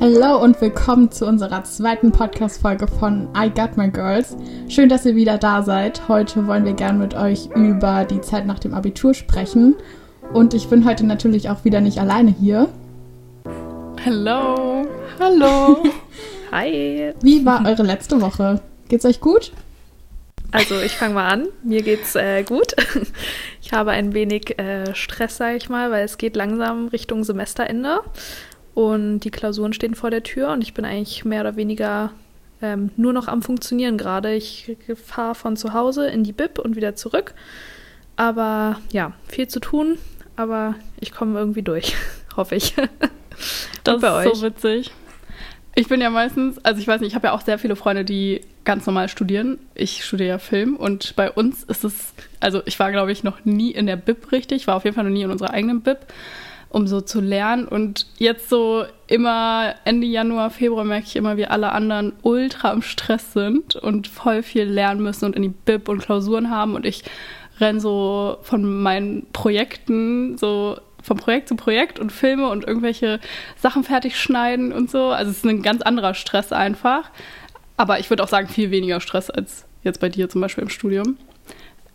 Hallo und willkommen zu unserer zweiten Podcast-Folge von I Got My Girls. Schön, dass ihr wieder da seid. Heute wollen wir gern mit euch über die Zeit nach dem Abitur sprechen. Und ich bin heute natürlich auch wieder nicht alleine hier. Hallo. Hallo. Hi. Wie war eure letzte Woche? Geht's euch gut? Also ich fange mal an. Mir geht's äh, gut. Ich habe ein wenig äh, Stress, sage ich mal, weil es geht langsam Richtung Semesterende und die Klausuren stehen vor der Tür und ich bin eigentlich mehr oder weniger ähm, nur noch am Funktionieren gerade. Ich fahre von zu Hause in die Bib und wieder zurück. Aber ja, viel zu tun, aber ich komme irgendwie durch, hoffe ich. das ist so witzig. Ich bin ja meistens, also ich weiß nicht, ich habe ja auch sehr viele Freunde, die ganz normal studieren. Ich studiere ja Film und bei uns ist es, also ich war glaube ich noch nie in der Bib richtig, war auf jeden Fall noch nie in unserer eigenen Bib, um so zu lernen. Und jetzt so immer Ende Januar, Februar merke ich immer, wie alle anderen ultra im Stress sind und voll viel lernen müssen und in die Bib und Klausuren haben und ich renne so von meinen Projekten so vom Projekt zu Projekt und filme und irgendwelche Sachen fertig schneiden und so. Also es ist ein ganz anderer Stress einfach. Aber ich würde auch sagen, viel weniger Stress als jetzt bei dir zum Beispiel im Studium.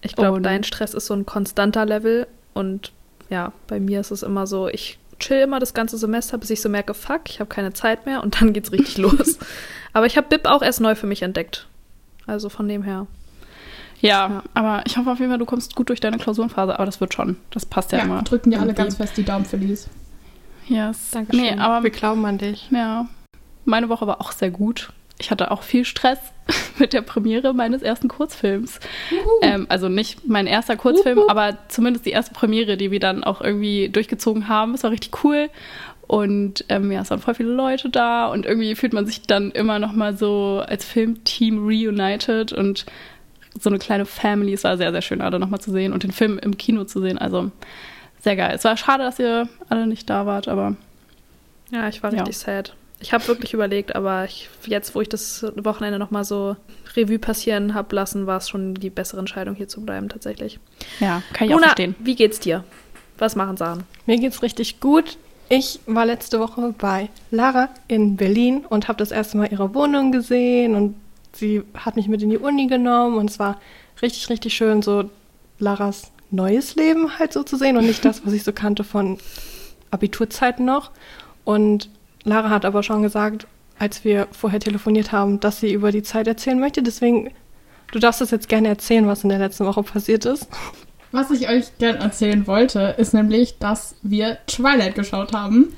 Ich glaube, dein Stress ist so ein konstanter Level und ja, bei mir ist es immer so, ich chill immer das ganze Semester, bis ich so merke, fuck, ich habe keine Zeit mehr und dann geht's richtig los. Aber ich habe BIP auch erst neu für mich entdeckt. Also von dem her. Ja, ja, aber ich hoffe auf jeden Fall, du kommst gut durch deine Klausurenphase, aber das wird schon. Das passt ja, ja immer. drücken dir alle ganz fest die Daumen für dies. Yes. Danke Nee, aber wir glauben an dich. Ja. Meine Woche war auch sehr gut. Ich hatte auch viel Stress mit der Premiere meines ersten Kurzfilms. Ähm, also nicht mein erster Kurzfilm, Uhu. aber zumindest die erste Premiere, die wir dann auch irgendwie durchgezogen haben. Es war richtig cool. Und ähm, ja, es waren voll viele Leute da und irgendwie fühlt man sich dann immer noch mal so als Filmteam reunited und so eine kleine Family. Es war sehr, sehr schön, alle nochmal zu sehen und den Film im Kino zu sehen. Also sehr geil. Es war schade, dass ihr alle nicht da wart, aber. Ja, ich war ja. richtig sad. Ich habe wirklich überlegt, aber ich, jetzt, wo ich das Wochenende nochmal so Revue passieren habe lassen, war es schon die bessere Entscheidung, hier zu bleiben, tatsächlich. Ja, kann ich Luna, auch verstehen. Wie geht's dir? Was machen Sachen? Mir geht's richtig gut. Ich war letzte Woche bei Lara in Berlin und habe das erste Mal ihre Wohnung gesehen und sie hat mich mit in die Uni genommen und es war richtig, richtig schön, so Laras neues Leben halt so zu sehen und nicht das, was ich so kannte von Abiturzeiten noch. Und Lara hat aber schon gesagt, als wir vorher telefoniert haben, dass sie über die Zeit erzählen möchte. Deswegen, du darfst das jetzt gerne erzählen, was in der letzten Woche passiert ist. Was ich euch gerne erzählen wollte, ist nämlich, dass wir Twilight geschaut haben.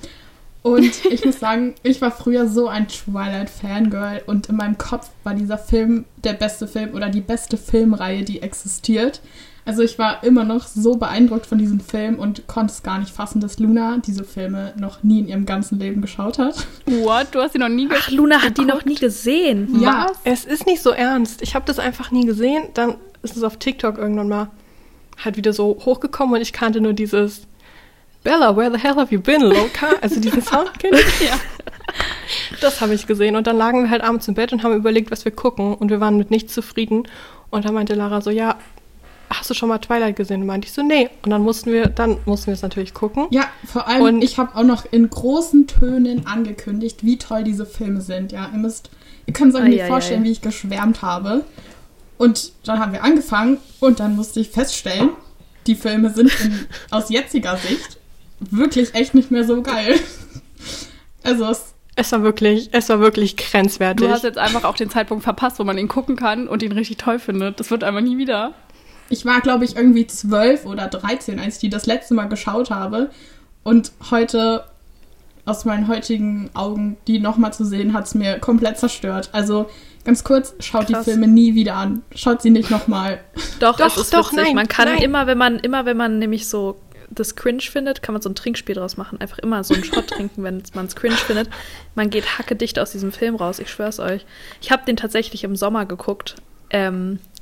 Und ich muss sagen, ich war früher so ein Twilight-Fangirl und in meinem Kopf war dieser Film der beste Film oder die beste Filmreihe, die existiert. Also ich war immer noch so beeindruckt von diesem Film und konnte es gar nicht fassen, dass Luna diese Filme noch nie in ihrem ganzen Leben geschaut hat. What? Du hast sie noch nie gesehen? Ach, Luna hat die noch nie gesehen. Ja. Was? Es ist nicht so ernst. Ich habe das einfach nie gesehen. Dann ist es auf TikTok irgendwann mal halt wieder so hochgekommen und ich kannte nur dieses Bella, where the hell have you been, Loka? Also diesen Sound kennt ihr? Ja. Das habe ich gesehen. Und dann lagen wir halt abends im Bett und haben überlegt, was wir gucken. Und wir waren mit nichts zufrieden. Und dann meinte Lara so, ja, hast du schon mal Twilight gesehen? Und meinte ich so, nee. Und dann mussten wir, dann mussten wir es natürlich gucken. Ja, vor allem, und ich habe auch noch in großen Tönen angekündigt, wie toll diese Filme sind. Ja, ihr müsst, ihr könnt euch nicht vorstellen, wie ich geschwärmt habe. Und dann haben wir angefangen und dann musste ich feststellen, die Filme sind in, aus jetziger Sicht wirklich echt nicht mehr so geil. Also es es war wirklich, es war wirklich grenzwertig. Du hast jetzt einfach auch den Zeitpunkt verpasst, wo man ihn gucken kann und ihn richtig toll findet. Das wird einfach nie wieder. Ich war, glaube ich, irgendwie zwölf oder dreizehn, als ich die das letzte Mal geschaut habe. Und heute, aus meinen heutigen Augen, die nochmal zu sehen, hat es mir komplett zerstört. Also ganz kurz, schaut Krass. die Filme nie wieder an. Schaut sie nicht nochmal. Doch, doch, ist doch, witzig. Nein, man kann nein. immer, wenn man, immer wenn man nämlich so das cringe findet, kann man so ein Trinkspiel draus machen. Einfach immer so einen Shot trinken, wenn man es cringe findet. Man geht hackedicht aus diesem Film raus, ich schwör's euch. Ich habe den tatsächlich im Sommer geguckt. Ähm, äh,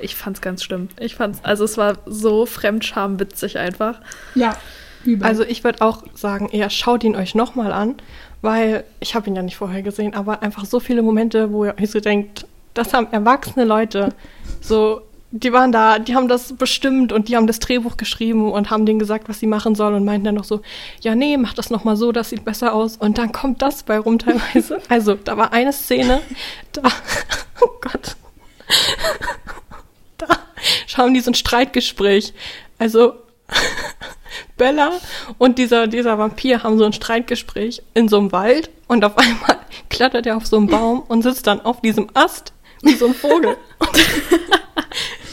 ich fand's ganz schlimm. Ich fand's, also es war so fremdschamwitzig einfach. Ja. Übel. Also ich würde auch sagen, eher schaut ihn euch nochmal an, weil ich habe ihn ja nicht vorher gesehen, aber einfach so viele Momente, wo ihr euch so denkt, das haben erwachsene Leute so die waren da, die haben das bestimmt und die haben das Drehbuch geschrieben und haben denen gesagt, was sie machen sollen und meinten dann noch so, ja nee, mach das noch mal so, das sieht besser aus und dann kommt das bei rum teilweise. Also da war eine Szene, da, oh Gott, schauen die so ein Streitgespräch. Also Bella und dieser, dieser Vampir haben so ein Streitgespräch in so einem Wald und auf einmal klettert er auf so einen Baum und sitzt dann auf diesem Ast wie so ein Vogel.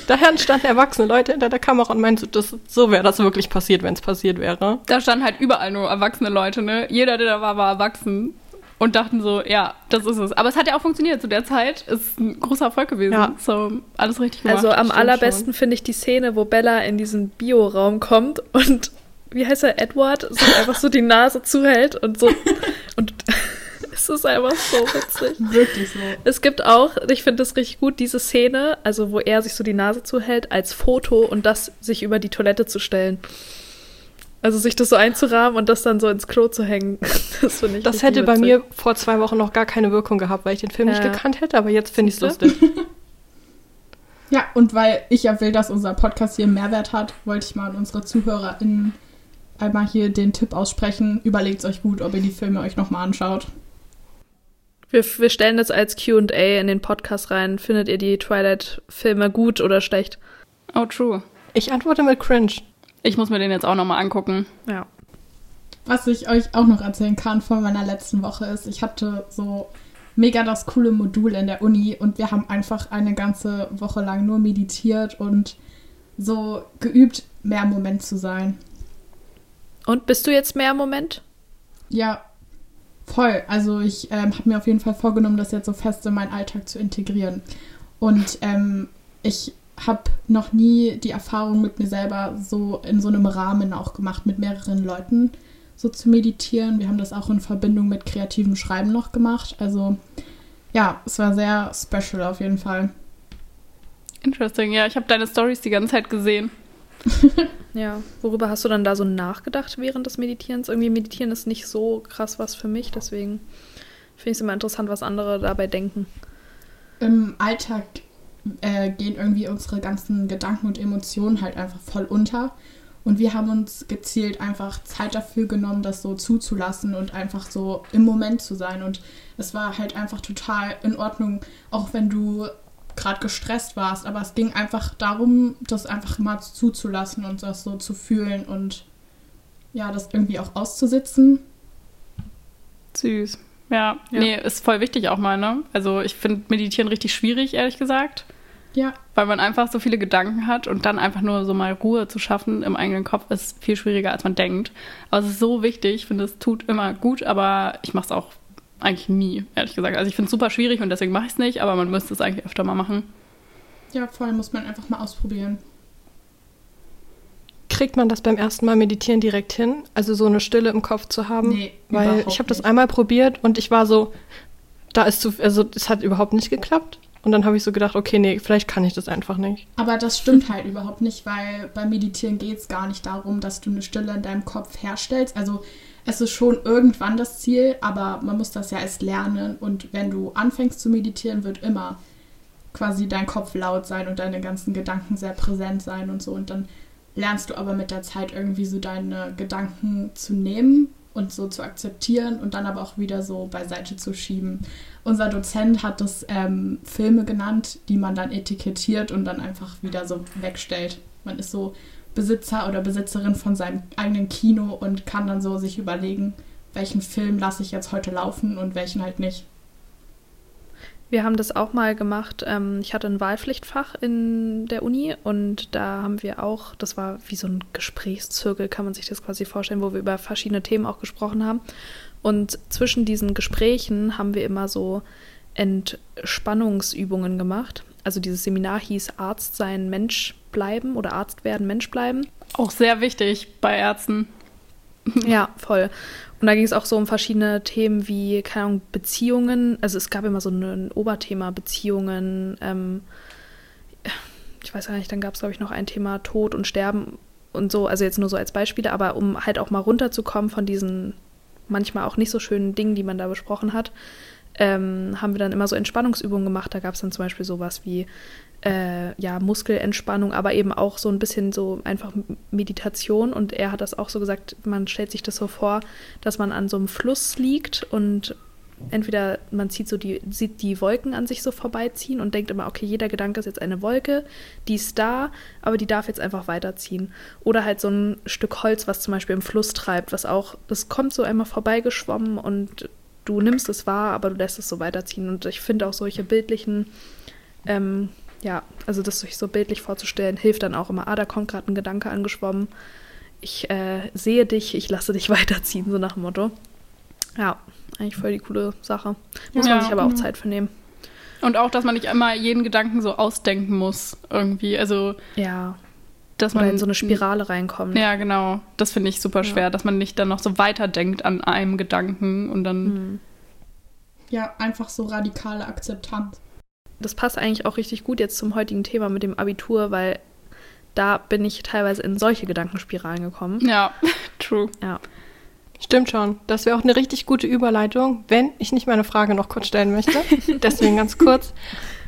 Daher standen erwachsene Leute hinter der Kamera und meinten, das, so wäre das wirklich passiert, wenn es passiert wäre. Da standen halt überall nur erwachsene Leute, ne? Jeder, der da war, war erwachsen und dachten so, ja, das ist es. Aber es hat ja auch funktioniert zu der Zeit. Es ist ein großer Erfolg gewesen. Ja. So, alles richtig gemacht. Also am allerbesten finde ich die Szene, wo Bella in diesen Bioraum kommt und wie heißt er, Edward, so einfach so die Nase zuhält und so und es ist einfach so witzig. Wirklich so. Es gibt auch, ich finde das richtig gut, diese Szene, also wo er sich so die Nase zuhält, als Foto und das sich über die Toilette zu stellen. Also sich das so einzurahmen und das dann so ins Klo zu hängen. Das finde ich Das hätte witzig. bei mir vor zwei Wochen noch gar keine Wirkung gehabt, weil ich den Film ja. nicht gekannt hätte, aber jetzt finde ich es lustig. ja, und weil ich ja will, dass unser Podcast hier einen Mehrwert hat, wollte ich mal an unsere ZuhörerInnen einmal hier den Tipp aussprechen. Überlegt euch gut, ob ihr die Filme euch nochmal anschaut. Wir, wir stellen das als QA in den Podcast rein. Findet ihr die Twilight-Filme gut oder schlecht? Oh, true. Ich antworte mit Cringe. Ich muss mir den jetzt auch nochmal angucken. Ja. Was ich euch auch noch erzählen kann von meiner letzten Woche ist, ich hatte so mega das coole Modul in der Uni und wir haben einfach eine ganze Woche lang nur meditiert und so geübt, mehr im Moment zu sein. Und bist du jetzt mehr im Moment? Ja, voll. Also ich ähm, habe mir auf jeden Fall vorgenommen, das jetzt so fest in meinen Alltag zu integrieren. Und ähm, ich habe noch nie die Erfahrung mit mir selber so in so einem Rahmen auch gemacht, mit mehreren Leuten so zu meditieren. Wir haben das auch in Verbindung mit kreativem Schreiben noch gemacht. Also ja, es war sehr special auf jeden Fall. Interesting, ja, ich habe deine Stories die ganze Zeit gesehen. ja, worüber hast du dann da so nachgedacht während des Meditierens? Irgendwie meditieren ist nicht so krass was für mich, deswegen finde ich es immer interessant, was andere dabei denken. Im Alltag äh, gehen irgendwie unsere ganzen Gedanken und Emotionen halt einfach voll unter. Und wir haben uns gezielt einfach Zeit dafür genommen, das so zuzulassen und einfach so im Moment zu sein. Und es war halt einfach total in Ordnung, auch wenn du gerade gestresst warst. Aber es ging einfach darum, das einfach mal zuzulassen und das so zu fühlen und ja, das irgendwie auch auszusitzen. Süß. Ja, ja. nee, ist voll wichtig auch mal, ne? Also ich finde Meditieren richtig schwierig, ehrlich gesagt. Ja. Weil man einfach so viele Gedanken hat und dann einfach nur so mal Ruhe zu schaffen im eigenen Kopf ist viel schwieriger, als man denkt. Aber es ist so wichtig. Ich finde, es tut immer gut, aber ich mache es auch eigentlich nie, ehrlich gesagt. Also ich finde es super schwierig und deswegen mache ich es nicht, aber man müsste es eigentlich öfter mal machen. Ja, vor allem muss man einfach mal ausprobieren. Kriegt man das beim ersten Mal meditieren direkt hin? Also so eine Stille im Kopf zu haben? Nee, Weil ich habe das einmal probiert und ich war so, da ist zu, also es hat überhaupt nicht geklappt. Und dann habe ich so gedacht, okay, nee, vielleicht kann ich das einfach nicht. Aber das stimmt halt überhaupt nicht, weil beim Meditieren geht es gar nicht darum, dass du eine Stille in deinem Kopf herstellst. Also es ist schon irgendwann das Ziel, aber man muss das ja erst lernen. Und wenn du anfängst zu meditieren, wird immer quasi dein Kopf laut sein und deine ganzen Gedanken sehr präsent sein und so. Und dann lernst du aber mit der Zeit irgendwie so deine Gedanken zu nehmen und so zu akzeptieren und dann aber auch wieder so beiseite zu schieben. Unser Dozent hat das ähm, Filme genannt, die man dann etikettiert und dann einfach wieder so wegstellt. Man ist so Besitzer oder Besitzerin von seinem eigenen Kino und kann dann so sich überlegen, welchen Film lasse ich jetzt heute laufen und welchen halt nicht. Wir haben das auch mal gemacht. Ähm, ich hatte ein Wahlpflichtfach in der Uni und da haben wir auch, das war wie so ein Gesprächszirkel, kann man sich das quasi vorstellen, wo wir über verschiedene Themen auch gesprochen haben. Und zwischen diesen Gesprächen haben wir immer so Entspannungsübungen gemacht. Also dieses Seminar hieß Arzt sein, Mensch bleiben oder Arzt werden, Mensch bleiben. Auch sehr wichtig bei Ärzten. Ja, voll. Und da ging es auch so um verschiedene Themen wie, keine Ahnung, Beziehungen. Also es gab immer so ein Oberthema Beziehungen. Ähm, ich weiß gar nicht, dann gab es, glaube ich, noch ein Thema Tod und Sterben und so. Also jetzt nur so als Beispiele, aber um halt auch mal runterzukommen von diesen manchmal auch nicht so schönen Dingen, die man da besprochen hat, ähm, haben wir dann immer so Entspannungsübungen gemacht. Da gab es dann zum Beispiel sowas wie äh, ja, Muskelentspannung, aber eben auch so ein bisschen so einfach Meditation. Und er hat das auch so gesagt, man stellt sich das so vor, dass man an so einem Fluss liegt und entweder man sieht so die, sieht die Wolken an sich so vorbeiziehen und denkt immer, okay, jeder Gedanke ist jetzt eine Wolke, die ist da, aber die darf jetzt einfach weiterziehen. Oder halt so ein Stück Holz, was zum Beispiel im Fluss treibt, was auch, das kommt so einmal vorbeigeschwommen und du nimmst es wahr, aber du lässt es so weiterziehen. Und ich finde auch solche bildlichen, ähm, ja, also das sich so bildlich vorzustellen, hilft dann auch immer, ah, da kommt gerade ein Gedanke angeschwommen, ich äh, sehe dich, ich lasse dich weiterziehen, so nach dem Motto. Ja, eigentlich voll die coole Sache. Muss ja, man sich aber auch Zeit für nehmen. Und auch, dass man nicht immer jeden Gedanken so ausdenken muss, irgendwie. Also. Ja. Dass man Oder in so eine Spirale reinkommt. Ja, genau. Das finde ich super schwer, ja. dass man nicht dann noch so weiterdenkt an einem Gedanken und dann. Mhm. Ja, einfach so radikale Akzeptanz. Das passt eigentlich auch richtig gut jetzt zum heutigen Thema mit dem Abitur, weil da bin ich teilweise in solche Gedankenspiralen gekommen. Ja, true. Ja. Stimmt schon. Das wäre auch eine richtig gute Überleitung, wenn ich nicht meine Frage noch kurz stellen möchte. Deswegen ganz kurz.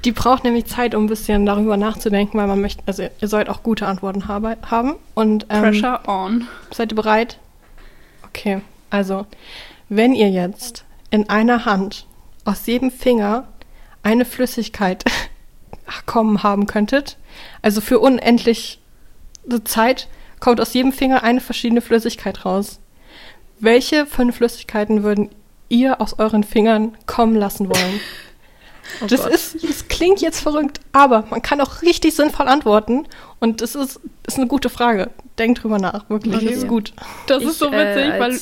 Die braucht nämlich Zeit, um ein bisschen darüber nachzudenken, weil man möchte, also ihr sollt auch gute Antworten habe, haben. Und, ähm, Pressure on. Seid ihr bereit? Okay, also, wenn ihr jetzt in einer Hand aus jedem Finger eine Flüssigkeit kommen haben könntet, also für unendlich Zeit kommt aus jedem Finger eine verschiedene Flüssigkeit raus. Welche fünf Flüssigkeiten würden ihr aus euren Fingern kommen lassen wollen? Oh das, ist, das klingt jetzt verrückt, aber man kann auch richtig sinnvoll antworten. Und das ist, ist eine gute Frage. Denkt drüber nach, wirklich. Okay. Das ist gut. Das ich, ist so witzig, äh, weil.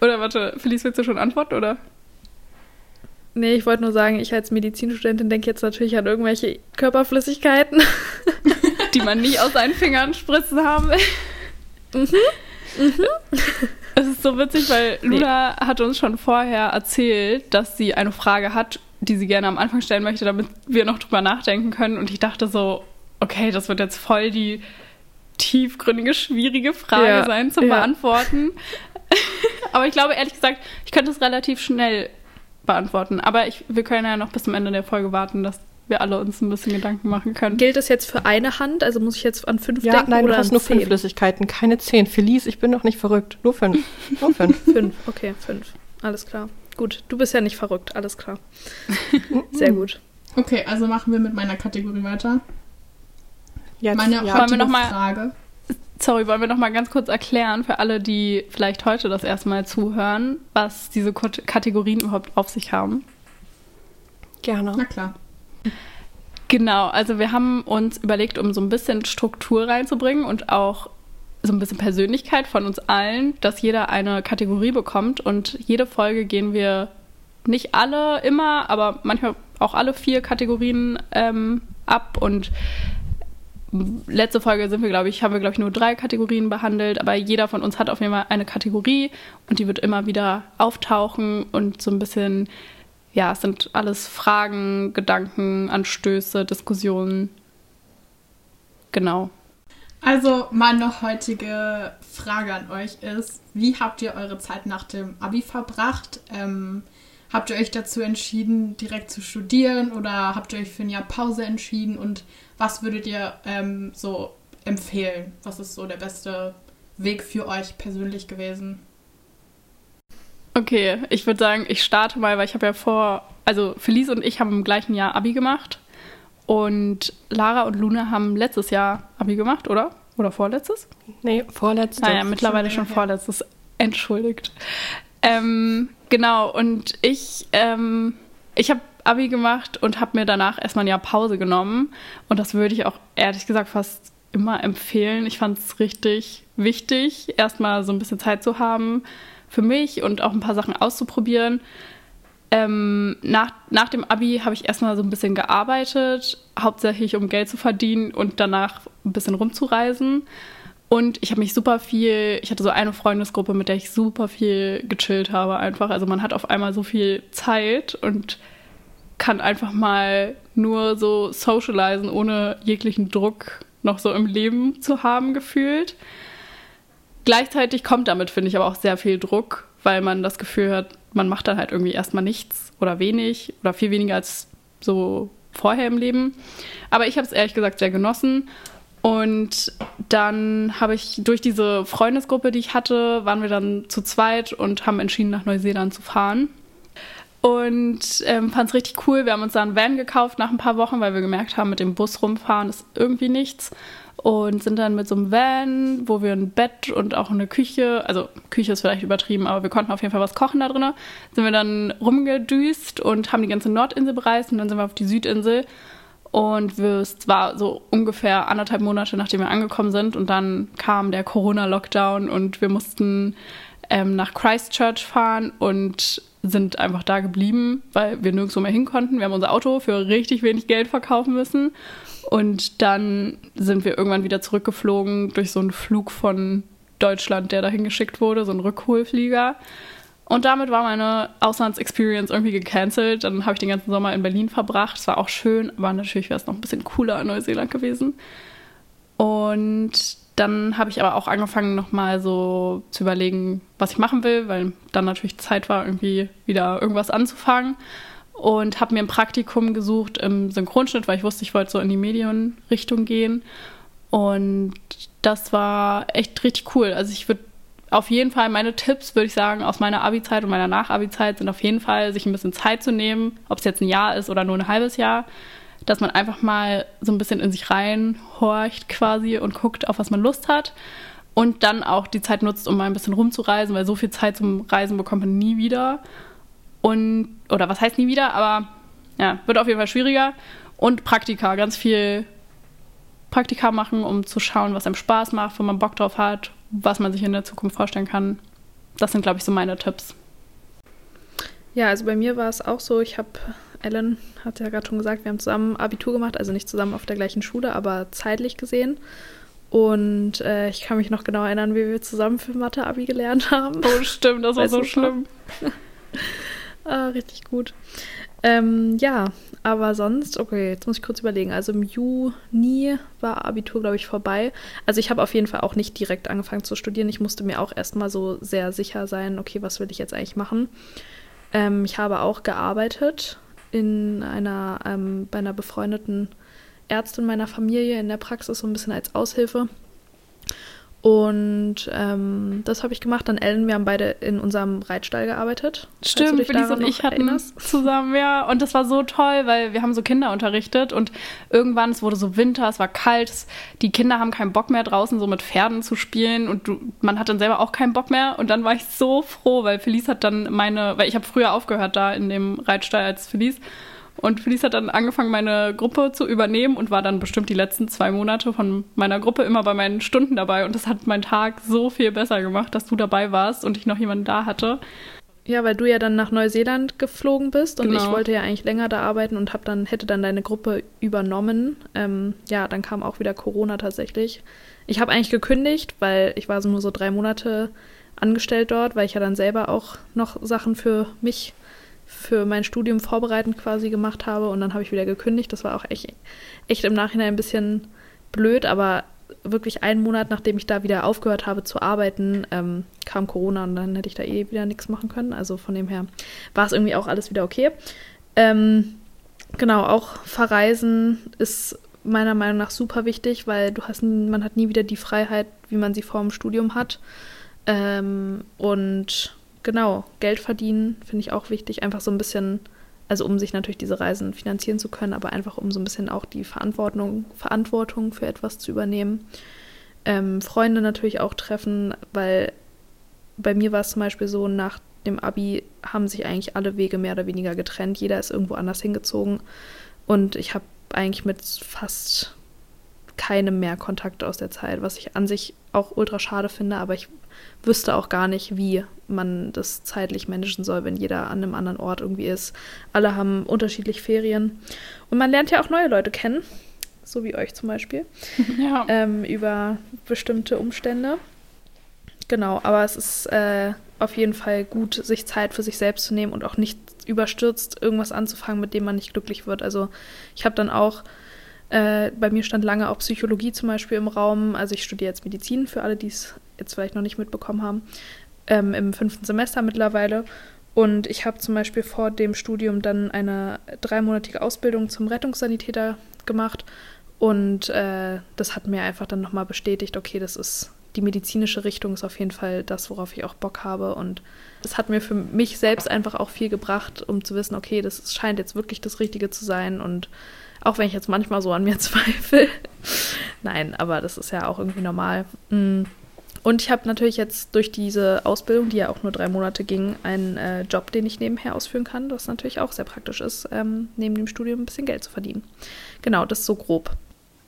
Oder warte, Felice, willst du schon antworten, oder? Nee, ich wollte nur sagen, ich als Medizinstudentin denke jetzt natürlich an irgendwelche Körperflüssigkeiten. Die man nie aus seinen Fingern spritzen haben will. Mhm. Mhm. Es ist so witzig, weil Luna nee. hat uns schon vorher erzählt, dass sie eine Frage hat, die sie gerne am Anfang stellen möchte, damit wir noch drüber nachdenken können. Und ich dachte so, okay, das wird jetzt voll die tiefgründige, schwierige Frage ja. sein zu ja. beantworten. Aber ich glaube, ehrlich gesagt, ich könnte es relativ schnell beantworten. Aber ich, wir können ja noch bis zum Ende der Folge warten, dass wir alle uns ein bisschen Gedanken machen können. Gilt das jetzt für eine Hand? Also muss ich jetzt an fünf ja, denken? Nein, du hast nur zehn? fünf Flüssigkeiten, keine zehn. Felice, ich bin doch nicht verrückt. Nur fünf. Nur fünf. fünf, okay, fünf. Alles klar. Gut, du bist ja nicht verrückt, alles klar. Sehr gut. Okay, also machen wir mit meiner Kategorie weiter. Jetzt, Meine ja. heutige wir noch mal, Frage. Sorry, wollen wir noch mal ganz kurz erklären für alle, die vielleicht heute das erste Mal zuhören, was diese Kategorien überhaupt auf sich haben? Gerne. Na klar. Genau, also wir haben uns überlegt, um so ein bisschen Struktur reinzubringen und auch so ein bisschen Persönlichkeit von uns allen, dass jeder eine Kategorie bekommt und jede Folge gehen wir nicht alle immer, aber manchmal auch alle vier Kategorien ähm, ab und letzte Folge sind wir, glaube ich, haben wir, glaube ich, nur drei Kategorien behandelt, aber jeder von uns hat auf jeden Fall eine Kategorie und die wird immer wieder auftauchen und so ein bisschen ja, es sind alles Fragen, Gedanken, Anstöße, Diskussionen. Genau. Also meine heutige Frage an euch ist, wie habt ihr eure Zeit nach dem ABI verbracht? Ähm, habt ihr euch dazu entschieden, direkt zu studieren oder habt ihr euch für ein Jahr Pause entschieden? Und was würdet ihr ähm, so empfehlen? Was ist so der beste Weg für euch persönlich gewesen? Okay, ich würde sagen, ich starte mal, weil ich habe ja vor, also Felice und ich haben im gleichen Jahr Abi gemacht und Lara und Luna haben letztes Jahr Abi gemacht, oder? Oder vorletztes? Nee, vorletztes. Naja, mittlerweile schon, schon vorletztes. Entschuldigt. Ähm, genau, und ich, ähm, ich habe Abi gemacht und habe mir danach erstmal ein Jahr Pause genommen. Und das würde ich auch ehrlich gesagt fast immer empfehlen. Ich fand es richtig wichtig, erstmal so ein bisschen Zeit zu haben, für mich und auch ein paar Sachen auszuprobieren. Ähm, nach, nach dem Abi habe ich erstmal so ein bisschen gearbeitet, hauptsächlich um Geld zu verdienen und danach ein bisschen rumzureisen. Und ich habe mich super viel, ich hatte so eine Freundesgruppe, mit der ich super viel gechillt habe einfach. Also man hat auf einmal so viel Zeit und kann einfach mal nur so socialisen, ohne jeglichen Druck noch so im Leben zu haben gefühlt. Gleichzeitig kommt damit, finde ich, aber auch sehr viel Druck, weil man das Gefühl hat, man macht dann halt irgendwie erstmal nichts oder wenig oder viel weniger als so vorher im Leben. Aber ich habe es ehrlich gesagt sehr genossen. Und dann habe ich durch diese Freundesgruppe, die ich hatte, waren wir dann zu zweit und haben entschieden, nach Neuseeland zu fahren. Und ähm, fand es richtig cool. Wir haben uns da einen Van gekauft nach ein paar Wochen, weil wir gemerkt haben, mit dem Bus rumfahren ist irgendwie nichts und sind dann mit so einem Van, wo wir ein Bett und auch eine Küche, also Küche ist vielleicht übertrieben, aber wir konnten auf jeden Fall was kochen da drin, sind wir dann rumgedüst und haben die ganze Nordinsel bereist und dann sind wir auf die Südinsel und es war so ungefähr anderthalb Monate, nachdem wir angekommen sind und dann kam der Corona-Lockdown und wir mussten ähm, nach Christchurch fahren und sind einfach da geblieben, weil wir nirgendwo mehr hin konnten. Wir haben unser Auto für richtig wenig Geld verkaufen müssen und dann sind wir irgendwann wieder zurückgeflogen durch so einen Flug von Deutschland, der dahin geschickt wurde, so ein Rückholflieger. Und damit war meine Auslandsexperience irgendwie gecancelt. Dann habe ich den ganzen Sommer in Berlin verbracht. Es war auch schön, aber natürlich wäre es noch ein bisschen cooler in Neuseeland gewesen. Und dann habe ich aber auch angefangen, nochmal so zu überlegen, was ich machen will, weil dann natürlich Zeit war, irgendwie wieder irgendwas anzufangen und habe mir ein Praktikum gesucht im Synchronschnitt, weil ich wusste, ich wollte so in die Medienrichtung gehen. Und das war echt richtig cool. Also ich würde auf jeden Fall meine Tipps, würde ich sagen, aus meiner Abi-Zeit und meiner Nach-Abi-Zeit sind auf jeden Fall, sich ein bisschen Zeit zu nehmen, ob es jetzt ein Jahr ist oder nur ein halbes Jahr, dass man einfach mal so ein bisschen in sich reinhorcht quasi und guckt, auf was man Lust hat. Und dann auch die Zeit nutzt, um mal ein bisschen rumzureisen, weil so viel Zeit zum Reisen bekommt man nie wieder. Und, oder was heißt nie wieder, aber ja, wird auf jeden Fall schwieriger. Und Praktika, ganz viel Praktika machen, um zu schauen, was einem Spaß macht, wo man Bock drauf hat, was man sich in der Zukunft vorstellen kann. Das sind, glaube ich, so meine Tipps. Ja, also bei mir war es auch so, ich habe, Ellen hat ja gerade schon gesagt, wir haben zusammen Abitur gemacht, also nicht zusammen auf der gleichen Schule, aber zeitlich gesehen. Und äh, ich kann mich noch genau erinnern, wie wir zusammen für Mathe-Abi gelernt haben. Oh, stimmt, das war so schlimm. Ah, richtig gut. Ähm, ja, aber sonst, okay, jetzt muss ich kurz überlegen. Also im Juni war Abitur, glaube ich, vorbei. Also ich habe auf jeden Fall auch nicht direkt angefangen zu studieren. Ich musste mir auch erstmal so sehr sicher sein, okay, was will ich jetzt eigentlich machen. Ähm, ich habe auch gearbeitet in einer, ähm, bei einer befreundeten Ärztin meiner Familie in der Praxis, so ein bisschen als Aushilfe. Und ähm, das habe ich gemacht. Dann Ellen, wir haben beide in unserem Reitstall gearbeitet. Stimmt, Felice und ich hatten erinnerst. zusammen, ja. Und das war so toll, weil wir haben so Kinder unterrichtet und irgendwann, es wurde so Winter, es war kalt, die Kinder haben keinen Bock mehr draußen so mit Pferden zu spielen und du, man hat dann selber auch keinen Bock mehr. Und dann war ich so froh, weil Felice hat dann meine, weil ich habe früher aufgehört da in dem Reitstall als Felice. Und Felice hat dann angefangen, meine Gruppe zu übernehmen und war dann bestimmt die letzten zwei Monate von meiner Gruppe immer bei meinen Stunden dabei. Und das hat meinen Tag so viel besser gemacht, dass du dabei warst und ich noch jemanden da hatte. Ja, weil du ja dann nach Neuseeland geflogen bist und genau. ich wollte ja eigentlich länger da arbeiten und hab dann, hätte dann deine Gruppe übernommen. Ähm, ja, dann kam auch wieder Corona tatsächlich. Ich habe eigentlich gekündigt, weil ich war so nur so drei Monate angestellt dort, weil ich ja dann selber auch noch Sachen für mich für mein Studium vorbereitend quasi gemacht habe und dann habe ich wieder gekündigt. Das war auch echt, echt im Nachhinein ein bisschen blöd, aber wirklich einen Monat, nachdem ich da wieder aufgehört habe zu arbeiten, ähm, kam Corona und dann hätte ich da eh wieder nichts machen können. Also von dem her war es irgendwie auch alles wieder okay. Ähm, genau, auch Verreisen ist meiner Meinung nach super wichtig, weil du hast, man hat nie wieder die Freiheit, wie man sie vor dem Studium hat. Ähm, und genau, Geld verdienen finde ich auch wichtig. Einfach so ein bisschen, also um sich natürlich diese Reisen finanzieren zu können, aber einfach um so ein bisschen auch die Verantwortung, Verantwortung für etwas zu übernehmen. Ähm, Freunde natürlich auch treffen, weil bei mir war es zum Beispiel so, nach dem Abi haben sich eigentlich alle Wege mehr oder weniger getrennt. Jeder ist irgendwo anders hingezogen. Und ich habe eigentlich mit fast keinem mehr Kontakt aus der Zeit, was ich an sich auch ultra schade finde, aber ich wüsste auch gar nicht, wie man das zeitlich managen soll, wenn jeder an einem anderen Ort irgendwie ist. Alle haben unterschiedlich Ferien. Und man lernt ja auch neue Leute kennen, so wie euch zum Beispiel, ja. ähm, über bestimmte Umstände. Genau, aber es ist äh, auf jeden Fall gut, sich Zeit für sich selbst zu nehmen und auch nicht überstürzt irgendwas anzufangen, mit dem man nicht glücklich wird. Also ich habe dann auch äh, bei mir stand lange auch Psychologie zum Beispiel im Raum. Also ich studiere jetzt Medizin für alle, die es jetzt vielleicht noch nicht mitbekommen haben, ähm, im fünften Semester mittlerweile. Und ich habe zum Beispiel vor dem Studium dann eine dreimonatige Ausbildung zum Rettungssanitäter gemacht. Und äh, das hat mir einfach dann nochmal bestätigt, okay, das ist die medizinische Richtung ist auf jeden Fall das, worauf ich auch Bock habe. Und es hat mir für mich selbst einfach auch viel gebracht, um zu wissen, okay, das scheint jetzt wirklich das Richtige zu sein. Und auch wenn ich jetzt manchmal so an mir zweifle. Nein, aber das ist ja auch irgendwie normal. Mm. Und ich habe natürlich jetzt durch diese Ausbildung, die ja auch nur drei Monate ging, einen äh, Job, den ich nebenher ausführen kann, was natürlich auch sehr praktisch ist, ähm, neben dem Studium ein bisschen Geld zu verdienen. Genau, das ist so grob.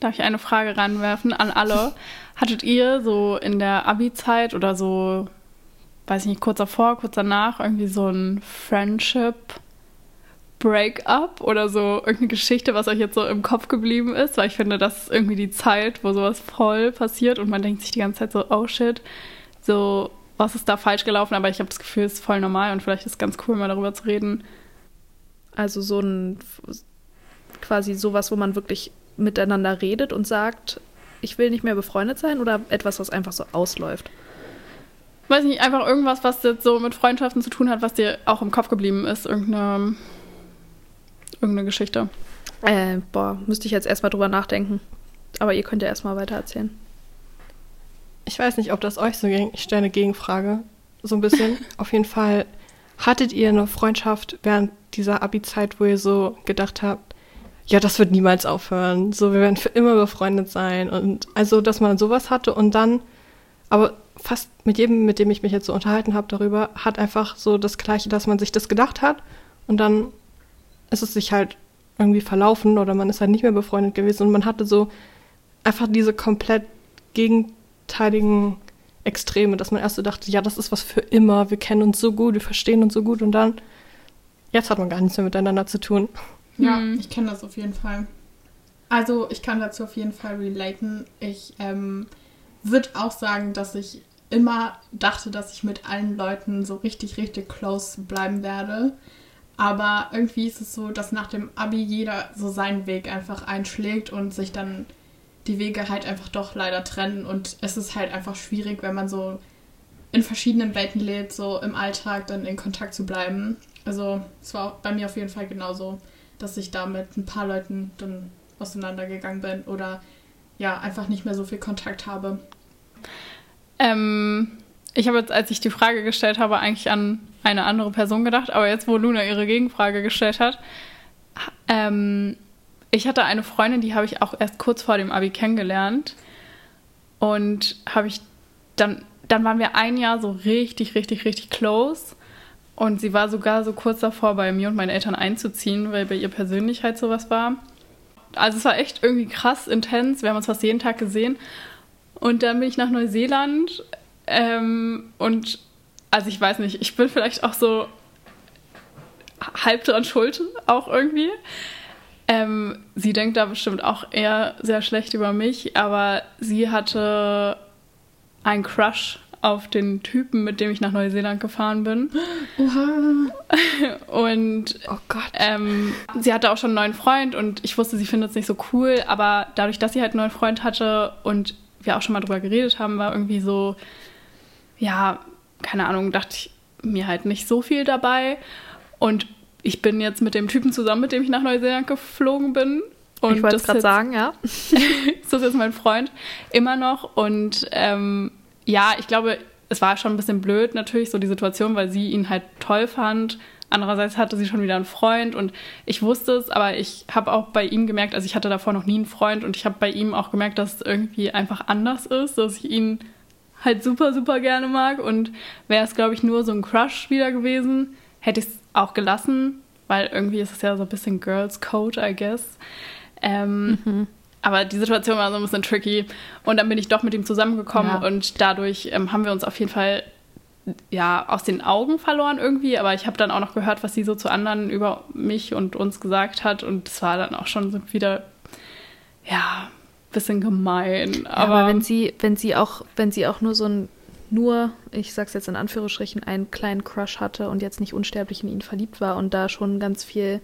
Darf ich eine Frage ranwerfen an alle? Hattet ihr so in der Abi-Zeit oder so, weiß ich nicht, kurz davor, kurz danach irgendwie so ein Friendship Breakup oder so irgendeine Geschichte, was euch jetzt so im Kopf geblieben ist? Weil ich finde, das ist irgendwie die Zeit, wo sowas voll passiert und man denkt sich die ganze Zeit so, oh shit, so, was ist da falsch gelaufen? Aber ich habe das Gefühl, es ist voll normal und vielleicht ist es ganz cool, mal darüber zu reden. Also so ein quasi sowas, wo man wirklich miteinander redet und sagt, ich will nicht mehr befreundet sein oder etwas, was einfach so ausläuft? Weiß nicht, einfach irgendwas, was jetzt so mit Freundschaften zu tun hat, was dir auch im Kopf geblieben ist. Irgendeine, irgendeine Geschichte. Äh, boah, müsste ich jetzt erstmal drüber nachdenken. Aber ihr könnt ja erstmal weiter erzählen. Ich weiß nicht, ob das euch so ging. Ich stelle eine Gegenfrage. So ein bisschen. Auf jeden Fall, hattet ihr eine Freundschaft während dieser Abi-Zeit, wo ihr so gedacht habt, ja, das wird niemals aufhören. So, wir werden für immer befreundet sein. Und also, dass man sowas hatte und dann, aber fast mit jedem, mit dem ich mich jetzt so unterhalten habe darüber, hat einfach so das Gleiche, dass man sich das gedacht hat und dann ist es sich halt irgendwie verlaufen oder man ist halt nicht mehr befreundet gewesen und man hatte so einfach diese komplett gegenteiligen Extreme, dass man erst so dachte, ja, das ist was für immer, wir kennen uns so gut, wir verstehen uns so gut und dann, jetzt hat man gar nichts mehr miteinander zu tun. Ja, mhm. ich kenne das auf jeden Fall. Also ich kann dazu auf jeden Fall relaten. Ich ähm, würde auch sagen, dass ich immer dachte, dass ich mit allen Leuten so richtig, richtig close bleiben werde. Aber irgendwie ist es so, dass nach dem Abi jeder so seinen Weg einfach einschlägt und sich dann die Wege halt einfach doch leider trennen. Und es ist halt einfach schwierig, wenn man so in verschiedenen Welten lebt, so im Alltag dann in Kontakt zu bleiben. Also es war bei mir auf jeden Fall genauso dass ich da mit ein paar Leuten dann auseinandergegangen bin oder ja, einfach nicht mehr so viel Kontakt habe. Ähm, ich habe jetzt, als ich die Frage gestellt habe, eigentlich an eine andere Person gedacht, aber jetzt, wo Luna ihre Gegenfrage gestellt hat, ähm, ich hatte eine Freundin, die habe ich auch erst kurz vor dem Abi kennengelernt und habe ich dann, dann waren wir ein Jahr so richtig, richtig, richtig close und sie war sogar so kurz davor, bei mir und meinen Eltern einzuziehen, weil bei ihr persönlich halt sowas war. Also es war echt irgendwie krass intens. Wir haben uns fast jeden Tag gesehen. Und dann bin ich nach Neuseeland. Ähm, und also ich weiß nicht, ich bin vielleicht auch so halb dran schuld, auch irgendwie. Ähm, sie denkt da bestimmt auch eher sehr schlecht über mich, aber sie hatte einen Crush auf den Typen, mit dem ich nach Neuseeland gefahren bin. Oha. Und oh Gott. Ähm, sie hatte auch schon einen neuen Freund und ich wusste, sie findet es nicht so cool, aber dadurch, dass sie halt einen neuen Freund hatte und wir auch schon mal drüber geredet haben, war irgendwie so, ja, keine Ahnung, dachte ich mir halt nicht so viel dabei. Und ich bin jetzt mit dem Typen zusammen, mit dem ich nach Neuseeland geflogen bin. Und ich wollte es gerade sagen, ja. das ist jetzt mein Freund immer noch. Und ähm, ja, ich glaube, es war schon ein bisschen blöd natürlich, so die Situation, weil sie ihn halt toll fand. Andererseits hatte sie schon wieder einen Freund und ich wusste es, aber ich habe auch bei ihm gemerkt, also ich hatte davor noch nie einen Freund und ich habe bei ihm auch gemerkt, dass es irgendwie einfach anders ist, dass ich ihn halt super, super gerne mag und wäre es, glaube ich, nur so ein Crush wieder gewesen, hätte ich es auch gelassen, weil irgendwie ist es ja so ein bisschen Girls Code, I guess. Ähm, mhm. Aber die Situation war so ein bisschen tricky. Und dann bin ich doch mit ihm zusammengekommen ja. und dadurch ähm, haben wir uns auf jeden Fall ja aus den Augen verloren irgendwie. Aber ich habe dann auch noch gehört, was sie so zu anderen über mich und uns gesagt hat. Und es war dann auch schon so wieder, ja, bisschen gemein. Ja, aber, aber wenn sie, wenn sie auch, wenn sie auch nur so ein nur, ich sag's jetzt in Anführungsstrichen, einen kleinen Crush hatte und jetzt nicht unsterblich in ihn verliebt war und da schon ganz viel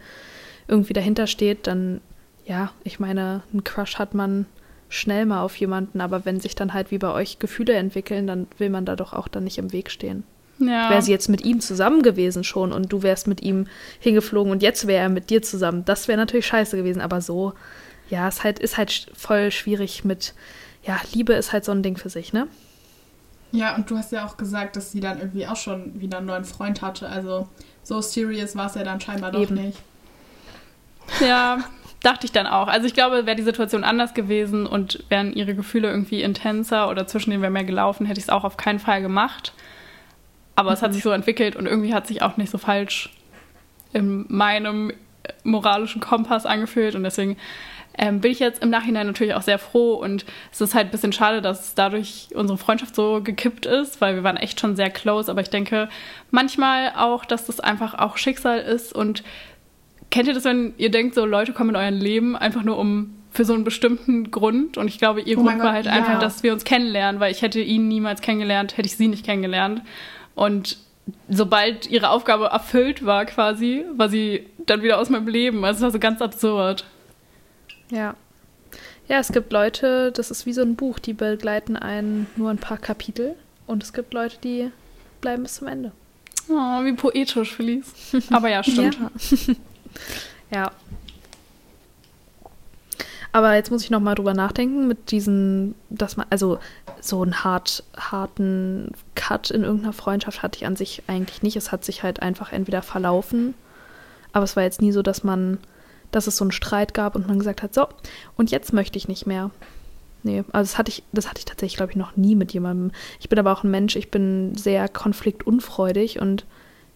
irgendwie dahinter steht, dann ja, ich meine, einen Crush hat man schnell mal auf jemanden, aber wenn sich dann halt wie bei euch Gefühle entwickeln, dann will man da doch auch dann nicht im Weg stehen. Ja. Wäre sie jetzt mit ihm zusammen gewesen schon und du wärst mit ihm hingeflogen und jetzt wäre er mit dir zusammen, das wäre natürlich scheiße gewesen. Aber so, ja, es halt, ist halt voll schwierig mit, ja, Liebe ist halt so ein Ding für sich, ne? Ja, und du hast ja auch gesagt, dass sie dann irgendwie auch schon wieder einen neuen Freund hatte. Also so serious war es ja dann scheinbar doch Eben. nicht. Ja, dachte ich dann auch. Also ich glaube, wäre die Situation anders gewesen und wären ihre Gefühle irgendwie intenser oder zwischen denen wäre mehr gelaufen, hätte ich es auch auf keinen Fall gemacht. Aber mhm. es hat mhm. sich so entwickelt und irgendwie hat sich auch nicht so falsch in meinem moralischen Kompass angefühlt und deswegen ähm, bin ich jetzt im Nachhinein natürlich auch sehr froh und es ist halt ein bisschen schade, dass dadurch unsere Freundschaft so gekippt ist, weil wir waren echt schon sehr close, aber ich denke manchmal auch, dass das einfach auch Schicksal ist und kennt ihr das, wenn ihr denkt, so Leute kommen in euer Leben einfach nur um für so einen bestimmten Grund und ich glaube, ihr oh Grund war halt ja. einfach, dass wir uns kennenlernen, weil ich hätte ihn niemals kennengelernt, hätte ich sie nicht kennengelernt und sobald ihre Aufgabe erfüllt war quasi, war sie dann wieder aus meinem Leben. Also es war so ganz absurd. Ja. Ja, es gibt Leute, das ist wie so ein Buch, die begleiten einen nur ein paar Kapitel. Und es gibt Leute, die bleiben bis zum Ende. Oh, wie poetisch, Felice. Aber ja, stimmt. ja. ja. Aber jetzt muss ich noch mal drüber nachdenken mit diesen, dass man, also so einen hart, harten Cut in irgendeiner Freundschaft hatte ich an sich eigentlich nicht. Es hat sich halt einfach entweder verlaufen, aber es war jetzt nie so, dass man dass es so einen Streit gab und man gesagt hat, so, und jetzt möchte ich nicht mehr. Nee, also das hatte ich, das hatte ich tatsächlich, glaube ich, noch nie mit jemandem. Ich bin aber auch ein Mensch, ich bin sehr konfliktunfreudig und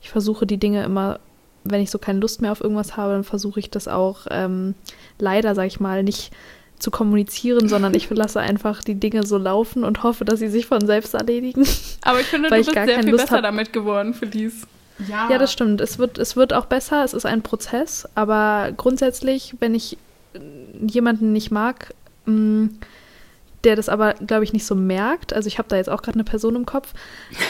ich versuche die Dinge immer, wenn ich so keine Lust mehr auf irgendwas habe, dann versuche ich das auch ähm, leider, sage ich mal, nicht zu kommunizieren, sondern ich lasse einfach die Dinge so laufen und hoffe, dass sie sich von selbst erledigen. Aber ich finde, du bist sehr viel Lust besser hab. damit geworden, für dies. Ja. ja, das stimmt. Es wird, es wird auch besser, es ist ein Prozess, aber grundsätzlich, wenn ich jemanden nicht mag, mm, der das aber, glaube ich, nicht so merkt, also ich habe da jetzt auch gerade eine Person im Kopf,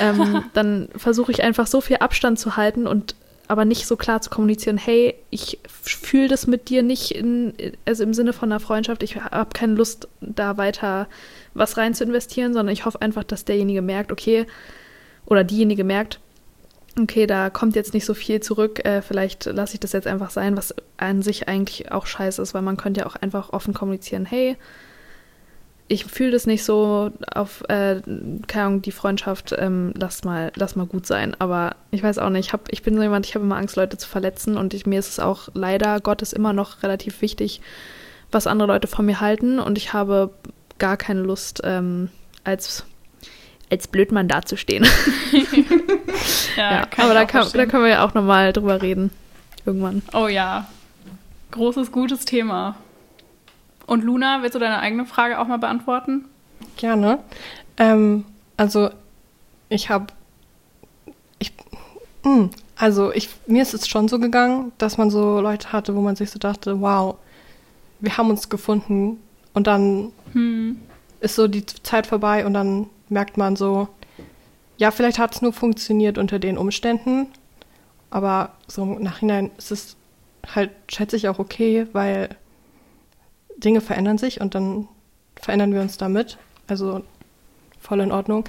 ähm, dann versuche ich einfach so viel Abstand zu halten und aber nicht so klar zu kommunizieren, hey, ich fühle das mit dir nicht in, also im Sinne von einer Freundschaft, ich habe keine Lust, da weiter was rein zu investieren, sondern ich hoffe einfach, dass derjenige merkt, okay, oder diejenige merkt, okay, da kommt jetzt nicht so viel zurück, äh, vielleicht lasse ich das jetzt einfach sein, was an sich eigentlich auch scheiße ist, weil man könnte ja auch einfach offen kommunizieren, hey, ich fühle das nicht so auf, äh, keine Ahnung, die Freundschaft, ähm, lass mal, lass mal gut sein. Aber ich weiß auch nicht, ich, hab, ich bin so jemand, ich habe immer Angst, Leute zu verletzen und ich, mir ist es auch leider Gottes immer noch relativ wichtig, was andere Leute von mir halten und ich habe gar keine Lust, ähm, als, als Blödmann dazustehen. ja, ja aber da, kann, da können wir ja auch nochmal drüber reden. Irgendwann. Oh ja. Großes, gutes Thema. Und Luna, willst du deine eigene Frage auch mal beantworten? Gerne. Ähm, also, ich habe. Ich, hm, also, ich, mir ist es schon so gegangen, dass man so Leute hatte, wo man sich so dachte: wow, wir haben uns gefunden. Und dann hm. ist so die Zeit vorbei und dann merkt man so, ja, vielleicht hat es nur funktioniert unter den Umständen, aber so im Nachhinein ist es halt, schätze ich, auch okay, weil Dinge verändern sich und dann verändern wir uns damit. Also voll in Ordnung.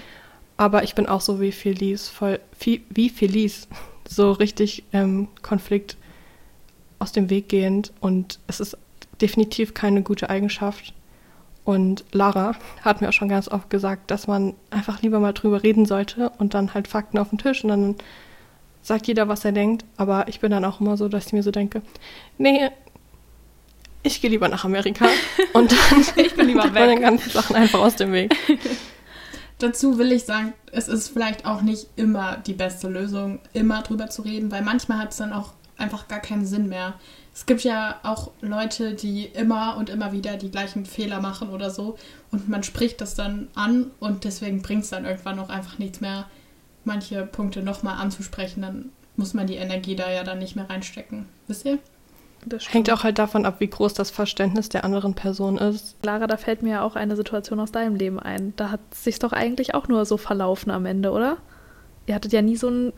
Aber ich bin auch so wie Felice, voll, wie Felice, so richtig ähm, Konflikt aus dem Weg gehend und es ist definitiv keine gute Eigenschaft. Und Lara hat mir auch schon ganz oft gesagt, dass man einfach lieber mal drüber reden sollte und dann halt Fakten auf den Tisch und dann sagt jeder, was er denkt. Aber ich bin dann auch immer so, dass ich mir so denke, nee, ich gehe lieber nach Amerika und dann ich bin lieber weg. den ganzen Sachen einfach aus dem Weg. Dazu will ich sagen, es ist vielleicht auch nicht immer die beste Lösung, immer drüber zu reden, weil manchmal hat es dann auch einfach gar keinen Sinn mehr es gibt ja auch Leute, die immer und immer wieder die gleichen Fehler machen oder so. Und man spricht das dann an und deswegen bringt es dann irgendwann auch einfach nichts mehr, manche Punkte nochmal anzusprechen. Dann muss man die Energie da ja dann nicht mehr reinstecken. Wisst ihr? Hängt auch halt davon ab, wie groß das Verständnis der anderen Person ist. Lara, da fällt mir auch eine Situation aus deinem Leben ein. Da hat es sich doch eigentlich auch nur so verlaufen am Ende, oder? Ihr hattet ja nie so ein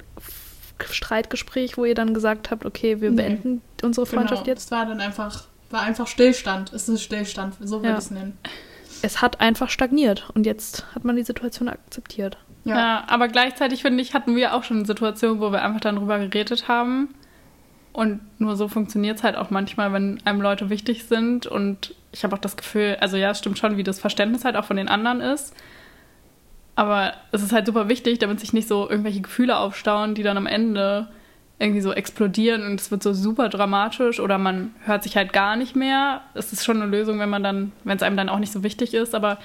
Streitgespräch, wo ihr dann gesagt habt, okay, wir beenden nee. unsere Freundschaft genau. jetzt? Es war dann einfach, war einfach Stillstand. Es ist Stillstand, so würde ja. ich es nennen. Es hat einfach stagniert und jetzt hat man die Situation akzeptiert. Ja. ja, aber gleichzeitig finde ich, hatten wir auch schon eine Situation, wo wir einfach dann drüber geredet haben. Und nur so funktioniert es halt auch manchmal, wenn einem Leute wichtig sind. Und ich habe auch das Gefühl, also ja, es stimmt schon, wie das Verständnis halt auch von den anderen ist. Aber es ist halt super wichtig, damit sich nicht so irgendwelche Gefühle aufstauen, die dann am Ende irgendwie so explodieren und es wird so super dramatisch oder man hört sich halt gar nicht mehr. Es ist schon eine Lösung, wenn man dann, wenn es einem dann auch nicht so wichtig ist. Aber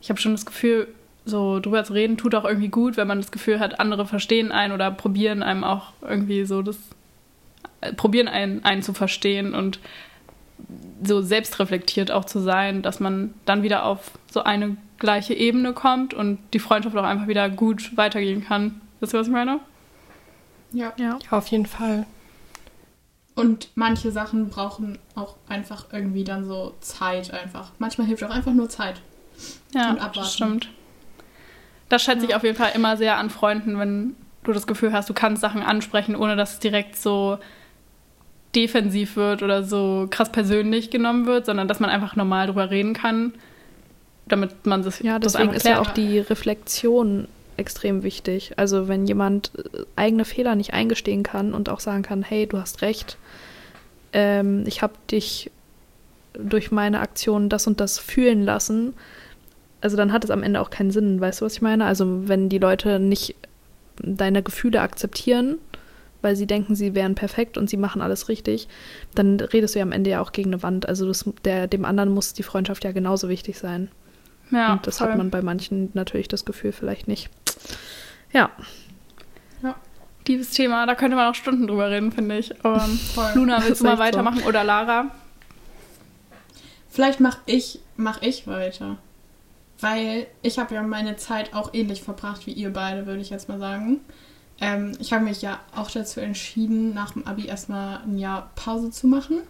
ich habe schon das Gefühl, so drüber zu reden, tut auch irgendwie gut, wenn man das Gefühl hat, andere verstehen einen oder probieren einem auch irgendwie so das, äh, probieren einen, einen zu verstehen und so selbstreflektiert auch zu sein, dass man dann wieder auf so eine gleiche Ebene kommt und die Freundschaft auch einfach wieder gut weitergehen kann. Wisst ihr, was ich meine? Ja. ja. Auf jeden Fall. Und manche Sachen brauchen auch einfach irgendwie dann so Zeit einfach. Manchmal hilft auch einfach nur Zeit. Ja, das stimmt. Das schätze ja. ich auf jeden Fall immer sehr an Freunden, wenn du das Gefühl hast, du kannst Sachen ansprechen, ohne dass es direkt so defensiv wird oder so krass persönlich genommen wird, sondern dass man einfach normal drüber reden kann, damit man das Ja, deswegen das ist ja auch die Reflexion extrem wichtig. Also wenn jemand äh, eigene Fehler nicht eingestehen kann und auch sagen kann, hey, du hast recht, ähm, ich habe dich durch meine Aktion das und das fühlen lassen, also dann hat es am Ende auch keinen Sinn, weißt du, was ich meine? Also wenn die Leute nicht deine Gefühle akzeptieren, weil sie denken, sie wären perfekt und sie machen alles richtig, dann redest du ja am Ende ja auch gegen eine Wand. Also das, der, dem anderen muss die Freundschaft ja genauso wichtig sein. Ja, und das voll. hat man bei manchen natürlich das Gefühl vielleicht nicht. Ja. Ja. Dieses Thema, da könnte man auch Stunden drüber reden, finde ich. Um, Luna, willst du mal weitermachen so. oder Lara? Vielleicht mache ich, mach ich weiter. Weil ich habe ja meine Zeit auch ähnlich verbracht wie ihr beide, würde ich jetzt mal sagen. Ähm, ich habe mich ja auch dazu entschieden, nach dem Abi erstmal ein Jahr Pause zu machen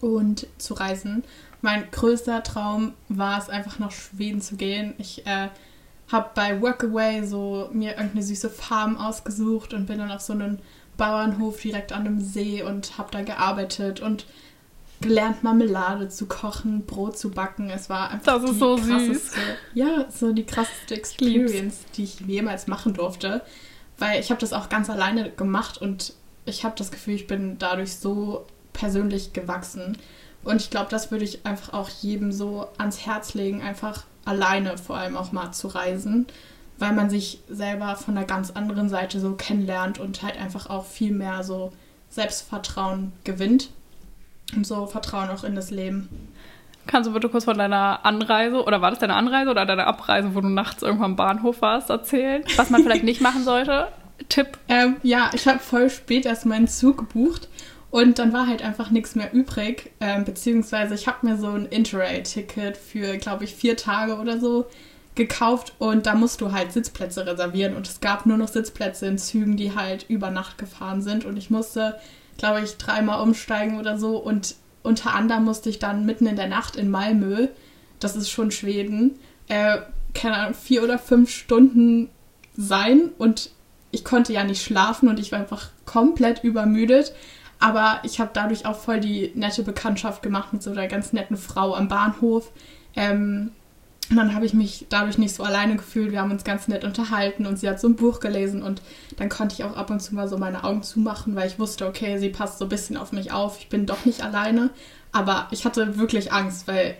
und zu reisen. Mein größter Traum war es einfach nach Schweden zu gehen. Ich äh, habe bei Workaway so mir irgendeine süße Farm ausgesucht und bin dann auf so einen Bauernhof direkt an einem See und habe da gearbeitet und gelernt, Marmelade zu kochen, Brot zu backen. Es war einfach das ist so süß. ja, so die krasseste Experience, die ich jemals machen durfte. Weil ich habe das auch ganz alleine gemacht und ich habe das Gefühl, ich bin dadurch so persönlich gewachsen. Und ich glaube, das würde ich einfach auch jedem so ans Herz legen, einfach alleine vor allem auch mal zu reisen, weil man sich selber von einer ganz anderen Seite so kennenlernt und halt einfach auch viel mehr so Selbstvertrauen gewinnt und so Vertrauen auch in das Leben. Kannst du bitte kurz von deiner Anreise, oder war das deine Anreise oder deine Abreise, wo du nachts irgendwann am Bahnhof warst, erzählen? Was man vielleicht nicht machen sollte? Tipp? Ähm, ja, ich habe voll spät erst meinen Zug gebucht und dann war halt einfach nichts mehr übrig. Ähm, beziehungsweise ich habe mir so ein Interrail-Ticket für, glaube ich, vier Tage oder so gekauft und da musst du halt Sitzplätze reservieren und es gab nur noch Sitzplätze in Zügen, die halt über Nacht gefahren sind und ich musste glaube ich, dreimal umsteigen oder so. Und unter anderem musste ich dann mitten in der Nacht in Malmö, das ist schon Schweden, äh, keine Ahnung, vier oder fünf Stunden sein. Und ich konnte ja nicht schlafen und ich war einfach komplett übermüdet. Aber ich habe dadurch auch voll die nette Bekanntschaft gemacht mit so einer ganz netten Frau am Bahnhof. Ähm, und dann habe ich mich dadurch nicht so alleine gefühlt. Wir haben uns ganz nett unterhalten und sie hat so ein Buch gelesen und dann konnte ich auch ab und zu mal so meine Augen zumachen, weil ich wusste, okay, sie passt so ein bisschen auf mich auf. Ich bin doch nicht alleine. Aber ich hatte wirklich Angst, weil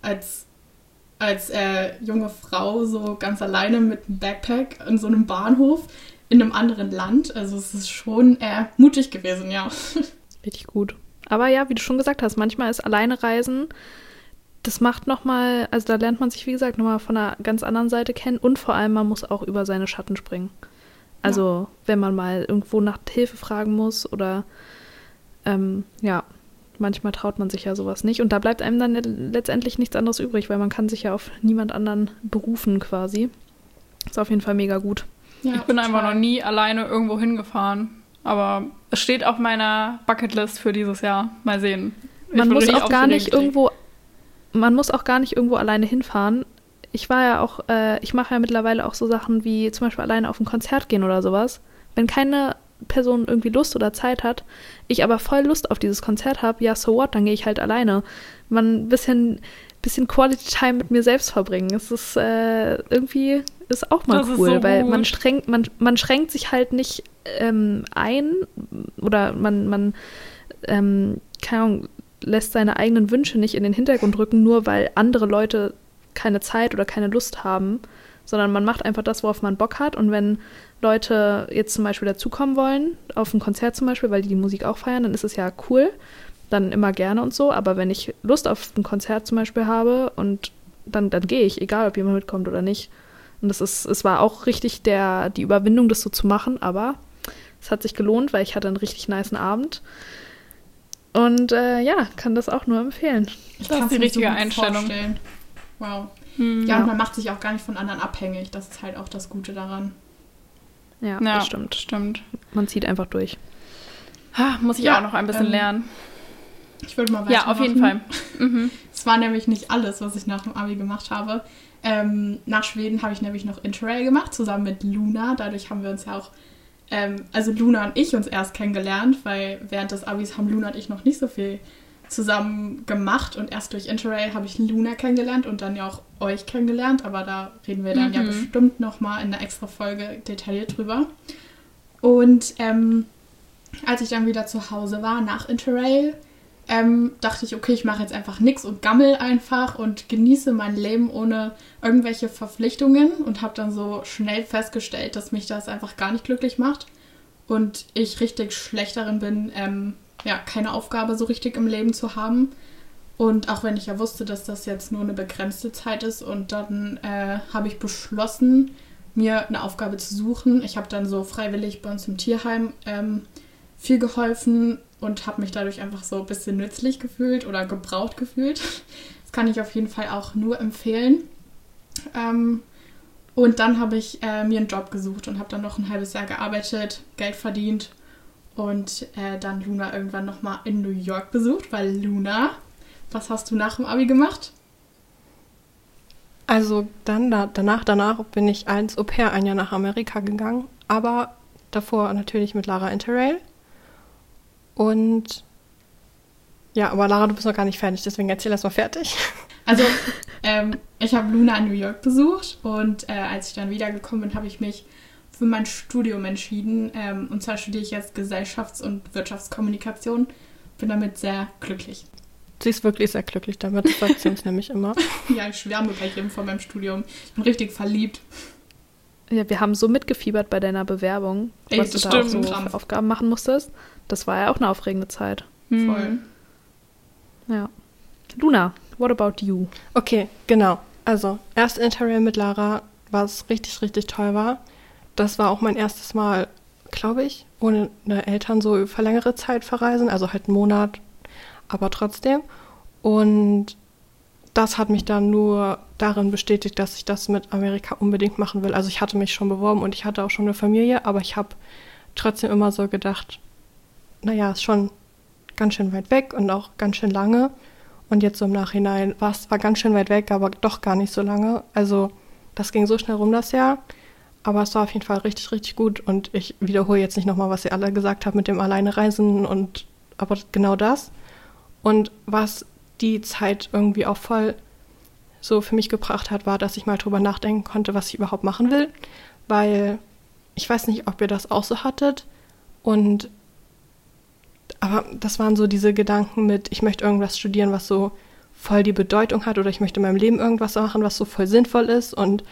als, als äh, junge Frau so ganz alleine mit einem Backpack in so einem Bahnhof in einem anderen Land, also es ist schon äh, mutig gewesen, ja. Richtig gut. Aber ja, wie du schon gesagt hast, manchmal ist alleine Reisen das macht nochmal, also da lernt man sich, wie gesagt, nochmal von einer ganz anderen Seite kennen und vor allem, man muss auch über seine Schatten springen. Also, ja. wenn man mal irgendwo nach Hilfe fragen muss oder ähm, ja, manchmal traut man sich ja sowas nicht und da bleibt einem dann letztendlich nichts anderes übrig, weil man kann sich ja auf niemand anderen berufen quasi. Ist auf jeden Fall mega gut. Ja, ich bin total. einfach noch nie alleine irgendwo hingefahren, aber es steht auf meiner Bucketlist für dieses Jahr. Mal sehen. Man muss auch gar nicht irgendwo man muss auch gar nicht irgendwo alleine hinfahren. Ich war ja auch, äh, ich mache ja mittlerweile auch so Sachen wie zum Beispiel alleine auf ein Konzert gehen oder sowas. Wenn keine Person irgendwie Lust oder Zeit hat, ich aber voll Lust auf dieses Konzert habe, ja, so what, dann gehe ich halt alleine. Man ein bisschen, bisschen Quality Time mit mir selbst verbringen. Es ist äh, irgendwie ist auch mal das cool, so weil man strengt, man, man schränkt sich halt nicht ähm, ein oder man, man ähm, keine Ahnung, lässt seine eigenen Wünsche nicht in den Hintergrund rücken, nur weil andere Leute keine Zeit oder keine Lust haben, sondern man macht einfach das, worauf man Bock hat. Und wenn Leute jetzt zum Beispiel dazukommen wollen, auf ein Konzert zum Beispiel, weil die die Musik auch feiern, dann ist es ja cool, dann immer gerne und so. Aber wenn ich Lust auf ein Konzert zum Beispiel habe und dann, dann gehe ich, egal ob jemand mitkommt oder nicht. Und das ist, es war auch richtig der, die Überwindung, das so zu machen, aber es hat sich gelohnt, weil ich hatte einen richtig niceen Abend. Und äh, ja, kann das auch nur empfehlen. Ich das ist die richtige so Einstellung. Vorstellen. Wow. Hm, ja, ja, und man macht sich auch gar nicht von anderen abhängig. Das ist halt auch das Gute daran. Ja, ja das stimmt. stimmt. Man zieht einfach durch. Ha, muss ich ja, auch noch ein bisschen ähm, lernen. Ich würde mal weitermachen. Ja, auf jeden Fall. Mhm. Es war nämlich nicht alles, was ich nach dem Abi gemacht habe. Ähm, nach Schweden habe ich nämlich noch Interrail gemacht, zusammen mit Luna. Dadurch haben wir uns ja auch ähm, also Luna und ich uns erst kennengelernt, weil während des Abis haben Luna und ich noch nicht so viel zusammen gemacht und erst durch Interrail habe ich Luna kennengelernt und dann ja auch euch kennengelernt, aber da reden wir dann mhm. ja bestimmt nochmal in einer extra Folge detailliert drüber. Und ähm, als ich dann wieder zu Hause war nach Interrail, ähm, dachte ich, okay, ich mache jetzt einfach nichts und gammel einfach und genieße mein Leben ohne irgendwelche Verpflichtungen und habe dann so schnell festgestellt, dass mich das einfach gar nicht glücklich macht und ich richtig schlecht darin bin, ähm, ja, keine Aufgabe so richtig im Leben zu haben. Und auch wenn ich ja wusste, dass das jetzt nur eine begrenzte Zeit ist und dann äh, habe ich beschlossen, mir eine Aufgabe zu suchen. Ich habe dann so freiwillig bei uns im Tierheim ähm, viel geholfen und habe mich dadurch einfach so ein bisschen nützlich gefühlt oder gebraucht gefühlt. Das kann ich auf jeden Fall auch nur empfehlen. Ähm, und dann habe ich äh, mir einen Job gesucht und habe dann noch ein halbes Jahr gearbeitet, Geld verdient und äh, dann Luna irgendwann nochmal in New York besucht, weil Luna, was hast du nach dem Abi gemacht? Also dann da, danach, danach bin ich als Au pair ein Jahr nach Amerika gegangen, aber davor natürlich mit Lara Interrail. Und ja, aber Lara, du bist noch gar nicht fertig, deswegen erzähl erst mal fertig. Also, ähm, ich habe Luna in New York besucht und äh, als ich dann wiedergekommen bin, habe ich mich für mein Studium entschieden. Ähm, und zwar studiere ich jetzt Gesellschafts- und Wirtschaftskommunikation. Bin damit sehr glücklich. Sie ist wirklich sehr glücklich damit, sagt sie uns nämlich immer. Ja, ich schwärme bei jedem vor meinem Studium. Ich bin richtig verliebt. Ja, wir haben so mitgefiebert bei deiner Bewerbung, Ey, was du da auch so Aufgaben machen musstest. Das war ja auch eine aufregende Zeit. Mhm. Voll. Ja. Luna, what about you? Okay, genau. Also, erst Interrail mit Lara, was richtig, richtig toll war. Das war auch mein erstes Mal, glaube ich, ohne eine Eltern so für längere Zeit verreisen, also halt einen Monat, aber trotzdem. Und das hat mich dann nur darin bestätigt, dass ich das mit Amerika unbedingt machen will. Also ich hatte mich schon beworben und ich hatte auch schon eine Familie, aber ich habe trotzdem immer so gedacht, naja, ist schon ganz schön weit weg und auch ganz schön lange. Und jetzt so im Nachhinein war es zwar ganz schön weit weg, aber doch gar nicht so lange. Also das ging so schnell rum das Jahr. Aber es war auf jeden Fall richtig, richtig gut. Und ich wiederhole jetzt nicht nochmal, was ihr alle gesagt habt mit dem Alleinereisen und aber genau das. Und was die Zeit irgendwie auch voll so für mich gebracht hat, war, dass ich mal drüber nachdenken konnte, was ich überhaupt machen will. Weil ich weiß nicht, ob ihr das auch so hattet. Und aber das waren so diese Gedanken mit, ich möchte irgendwas studieren, was so voll die Bedeutung hat oder ich möchte in meinem Leben irgendwas machen, was so voll sinnvoll ist. Und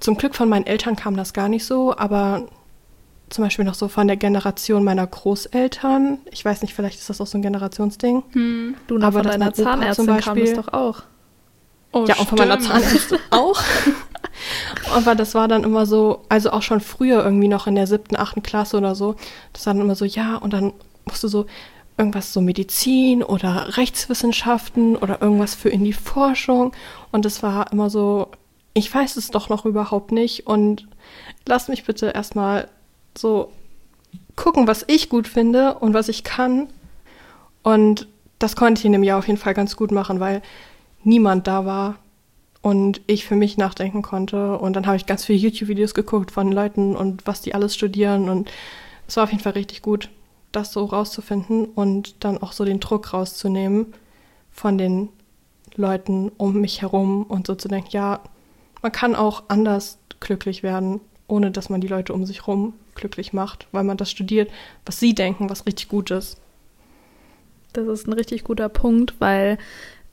zum Glück von meinen Eltern kam das gar nicht so, aber zum Beispiel noch so von der Generation meiner Großeltern. Ich weiß nicht, vielleicht ist das auch so ein Generationsding. Hm. Du, aber von deiner Zahnärztin zum Beispiel, kam das doch auch. Oh, ja, und von meiner Zahnärztin auch. Aber das war dann immer so, also auch schon früher irgendwie noch in der siebten, achten Klasse oder so. Das war dann immer so, ja, und dann musst du so irgendwas so Medizin oder Rechtswissenschaften oder irgendwas für in die Forschung. Und es war immer so, ich weiß es doch noch überhaupt nicht. Und lass mich bitte erstmal so gucken, was ich gut finde und was ich kann. Und das konnte ich in dem Jahr auf jeden Fall ganz gut machen, weil niemand da war und ich für mich nachdenken konnte. Und dann habe ich ganz viele YouTube-Videos geguckt von Leuten und was die alles studieren. Und es war auf jeden Fall richtig gut das so rauszufinden und dann auch so den Druck rauszunehmen von den Leuten um mich herum und so zu denken, ja, man kann auch anders glücklich werden, ohne dass man die Leute um sich herum glücklich macht, weil man das studiert, was sie denken, was richtig gut ist. Das ist ein richtig guter Punkt, weil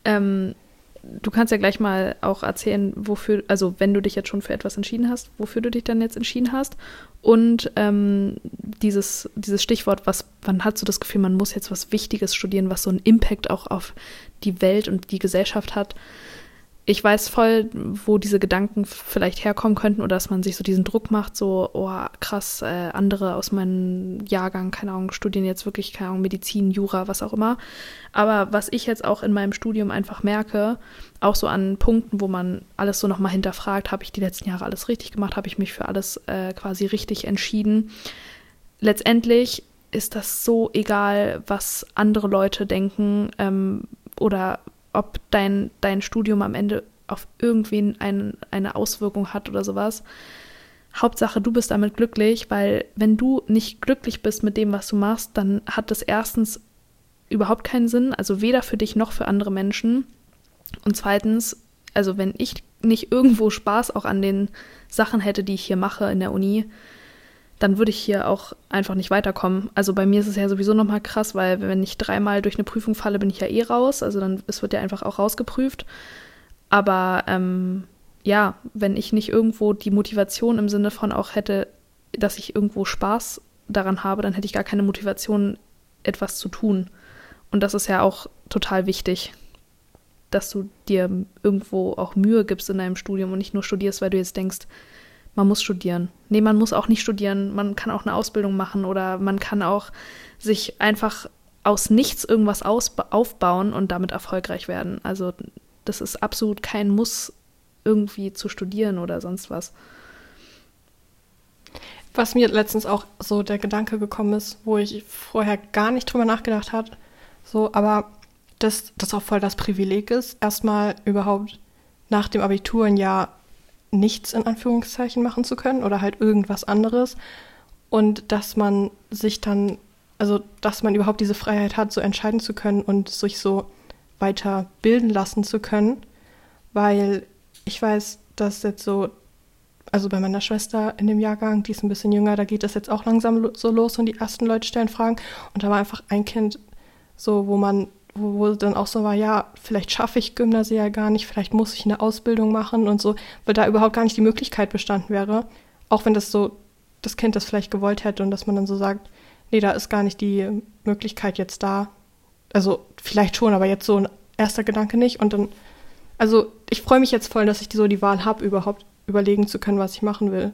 ähm, du kannst ja gleich mal auch erzählen, wofür, also wenn du dich jetzt schon für etwas entschieden hast, wofür du dich dann jetzt entschieden hast. Und ähm, dieses, dieses Stichwort, was, wann hast du das Gefühl, man muss jetzt was Wichtiges studieren, was so einen Impact auch auf die Welt und die Gesellschaft hat ich weiß voll, wo diese Gedanken vielleicht herkommen könnten oder dass man sich so diesen Druck macht, so, oh krass, äh, andere aus meinem Jahrgang, keine Ahnung, studieren jetzt wirklich, keine Ahnung, Medizin, Jura, was auch immer. Aber was ich jetzt auch in meinem Studium einfach merke, auch so an Punkten, wo man alles so nochmal hinterfragt, habe ich die letzten Jahre alles richtig gemacht, habe ich mich für alles äh, quasi richtig entschieden. Letztendlich ist das so egal, was andere Leute denken ähm, oder ob dein, dein Studium am Ende auf irgendwen ein, eine Auswirkung hat oder sowas. Hauptsache, du bist damit glücklich, weil wenn du nicht glücklich bist mit dem, was du machst, dann hat das erstens überhaupt keinen Sinn, also weder für dich noch für andere Menschen. Und zweitens, also wenn ich nicht irgendwo Spaß auch an den Sachen hätte, die ich hier mache in der Uni, dann würde ich hier auch einfach nicht weiterkommen. Also bei mir ist es ja sowieso nochmal krass, weil wenn ich dreimal durch eine Prüfung falle, bin ich ja eh raus. Also dann es wird ja einfach auch rausgeprüft. Aber ähm, ja, wenn ich nicht irgendwo die Motivation im Sinne von auch hätte, dass ich irgendwo Spaß daran habe, dann hätte ich gar keine Motivation, etwas zu tun. Und das ist ja auch total wichtig, dass du dir irgendwo auch Mühe gibst in deinem Studium und nicht nur studierst, weil du jetzt denkst, man muss studieren. Nee, man muss auch nicht studieren. Man kann auch eine Ausbildung machen oder man kann auch sich einfach aus nichts irgendwas aufbauen und damit erfolgreich werden. Also das ist absolut kein Muss, irgendwie zu studieren oder sonst was. Was mir letztens auch so der Gedanke gekommen ist, wo ich vorher gar nicht drüber nachgedacht habe, so, aber dass das auch voll das Privileg ist, erstmal überhaupt nach dem Abitur ein Jahr nichts in Anführungszeichen machen zu können oder halt irgendwas anderes. Und dass man sich dann, also dass man überhaupt diese Freiheit hat, so entscheiden zu können und sich so weiter bilden lassen zu können. Weil ich weiß, dass jetzt so, also bei meiner Schwester in dem Jahrgang, die ist ein bisschen jünger, da geht es jetzt auch langsam so los und die ersten Leute stellen Fragen. Und da war einfach ein Kind so, wo man wo, wo dann auch so war, ja, vielleicht schaffe ich Gymnasial gar nicht, vielleicht muss ich eine Ausbildung machen und so, weil da überhaupt gar nicht die Möglichkeit bestanden wäre. Auch wenn das so das Kind das vielleicht gewollt hätte und dass man dann so sagt, nee, da ist gar nicht die Möglichkeit jetzt da. Also vielleicht schon, aber jetzt so ein erster Gedanke nicht. Und dann, also ich freue mich jetzt voll, dass ich so die Wahl habe, überhaupt überlegen zu können, was ich machen will.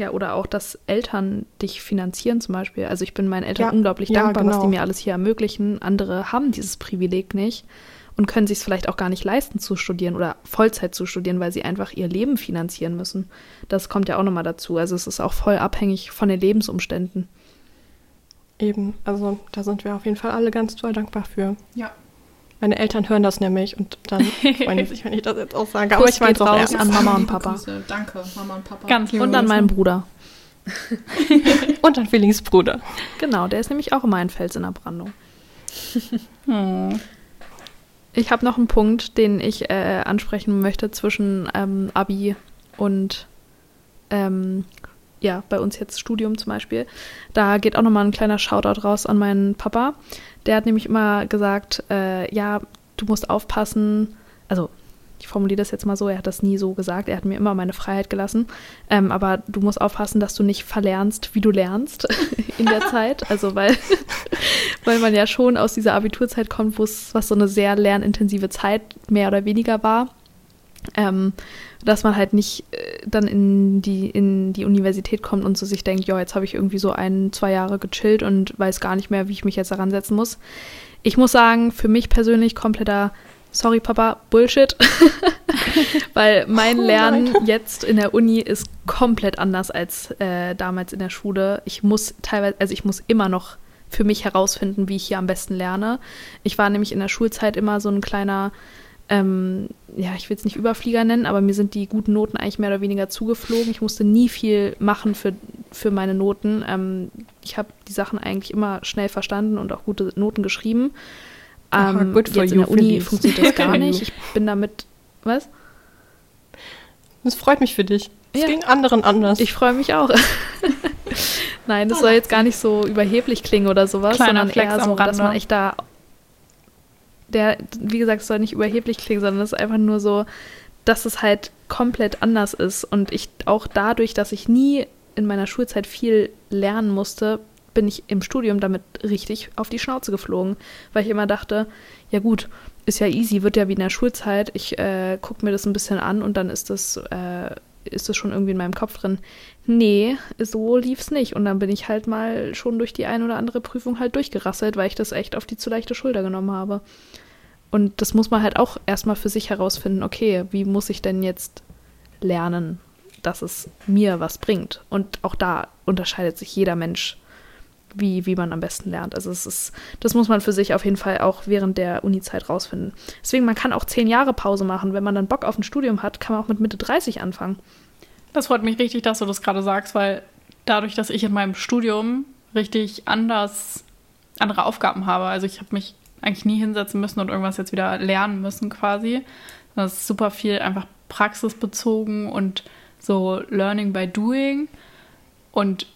Ja, oder auch, dass Eltern dich finanzieren zum Beispiel. Also ich bin meinen Eltern ja, unglaublich ja, dankbar, genau. was die mir alles hier ermöglichen. Andere haben dieses Privileg nicht und können sich es vielleicht auch gar nicht leisten zu studieren oder Vollzeit zu studieren, weil sie einfach ihr Leben finanzieren müssen. Das kommt ja auch nochmal dazu. Also es ist auch voll abhängig von den Lebensumständen. Eben, also da sind wir auf jeden Fall alle ganz toll dankbar für. Ja, meine Eltern hören das nämlich und dann freuen die sich, wenn ich das jetzt auch sage. Aber ich meine es auch raus an Mama und Papa. Grüße. Danke, Mama und Papa. Ganz liebe Und an meinen Bruder. und an Felix Bruder. Genau, der ist nämlich auch immer ein Fels in der Brandung. hm. Ich habe noch einen Punkt, den ich äh, ansprechen möchte zwischen ähm, Abi und ähm, ja, bei uns jetzt Studium zum Beispiel. Da geht auch nochmal ein kleiner Shoutout raus an meinen Papa. Der hat nämlich immer gesagt, äh, ja, du musst aufpassen. Also, ich formuliere das jetzt mal so, er hat das nie so gesagt, er hat mir immer meine Freiheit gelassen. Ähm, aber du musst aufpassen, dass du nicht verlernst, wie du lernst in der Zeit. Also, weil, weil man ja schon aus dieser Abiturzeit kommt, wo es was so eine sehr lernintensive Zeit mehr oder weniger war. Ähm, dass man halt nicht äh, dann in die, in die Universität kommt und so sich denkt, ja, jetzt habe ich irgendwie so ein, zwei Jahre gechillt und weiß gar nicht mehr, wie ich mich jetzt daran setzen muss. Ich muss sagen, für mich persönlich kompletter, sorry Papa, Bullshit. Weil mein oh Lernen jetzt in der Uni ist komplett anders als äh, damals in der Schule. Ich muss teilweise, also ich muss immer noch für mich herausfinden, wie ich hier am besten lerne. Ich war nämlich in der Schulzeit immer so ein kleiner ähm, ja, ich will es nicht Überflieger nennen, aber mir sind die guten Noten eigentlich mehr oder weniger zugeflogen. Ich musste nie viel machen für, für meine Noten. Ähm, ich habe die Sachen eigentlich immer schnell verstanden und auch gute Noten geschrieben. Ähm, jetzt in der Uni funktioniert das gar nicht. Ich bin damit, was? Das freut mich für dich. Es ja. ging anderen anders. Ich freue mich auch. Nein, das soll jetzt gar nicht so überheblich klingen oder sowas, Kleiner sondern Flex eher so, dass man echt da der, wie gesagt, es soll nicht überheblich klingen, sondern es ist einfach nur so, dass es halt komplett anders ist. Und ich auch dadurch, dass ich nie in meiner Schulzeit viel lernen musste, bin ich im Studium damit richtig auf die Schnauze geflogen, weil ich immer dachte, ja gut, ist ja easy, wird ja wie in der Schulzeit. Ich äh, gucke mir das ein bisschen an und dann ist das, äh, ist das schon irgendwie in meinem Kopf drin. Nee, so lief es nicht. Und dann bin ich halt mal schon durch die ein oder andere Prüfung halt durchgerasselt, weil ich das echt auf die zu leichte Schulter genommen habe. Und das muss man halt auch erstmal für sich herausfinden, okay, wie muss ich denn jetzt lernen, dass es mir was bringt? Und auch da unterscheidet sich jeder Mensch wie, wie man am besten lernt. Also es ist, das muss man für sich auf jeden Fall auch während der Uni-Zeit rausfinden. Deswegen, man kann auch zehn Jahre Pause machen. Wenn man dann Bock auf ein Studium hat, kann man auch mit Mitte 30 anfangen. Das freut mich richtig, dass du das gerade sagst, weil dadurch, dass ich in meinem Studium richtig anders andere Aufgaben habe, also ich habe mich eigentlich nie hinsetzen müssen und irgendwas jetzt wieder lernen müssen quasi. Das ist super viel einfach praxisbezogen und so Learning by Doing. Und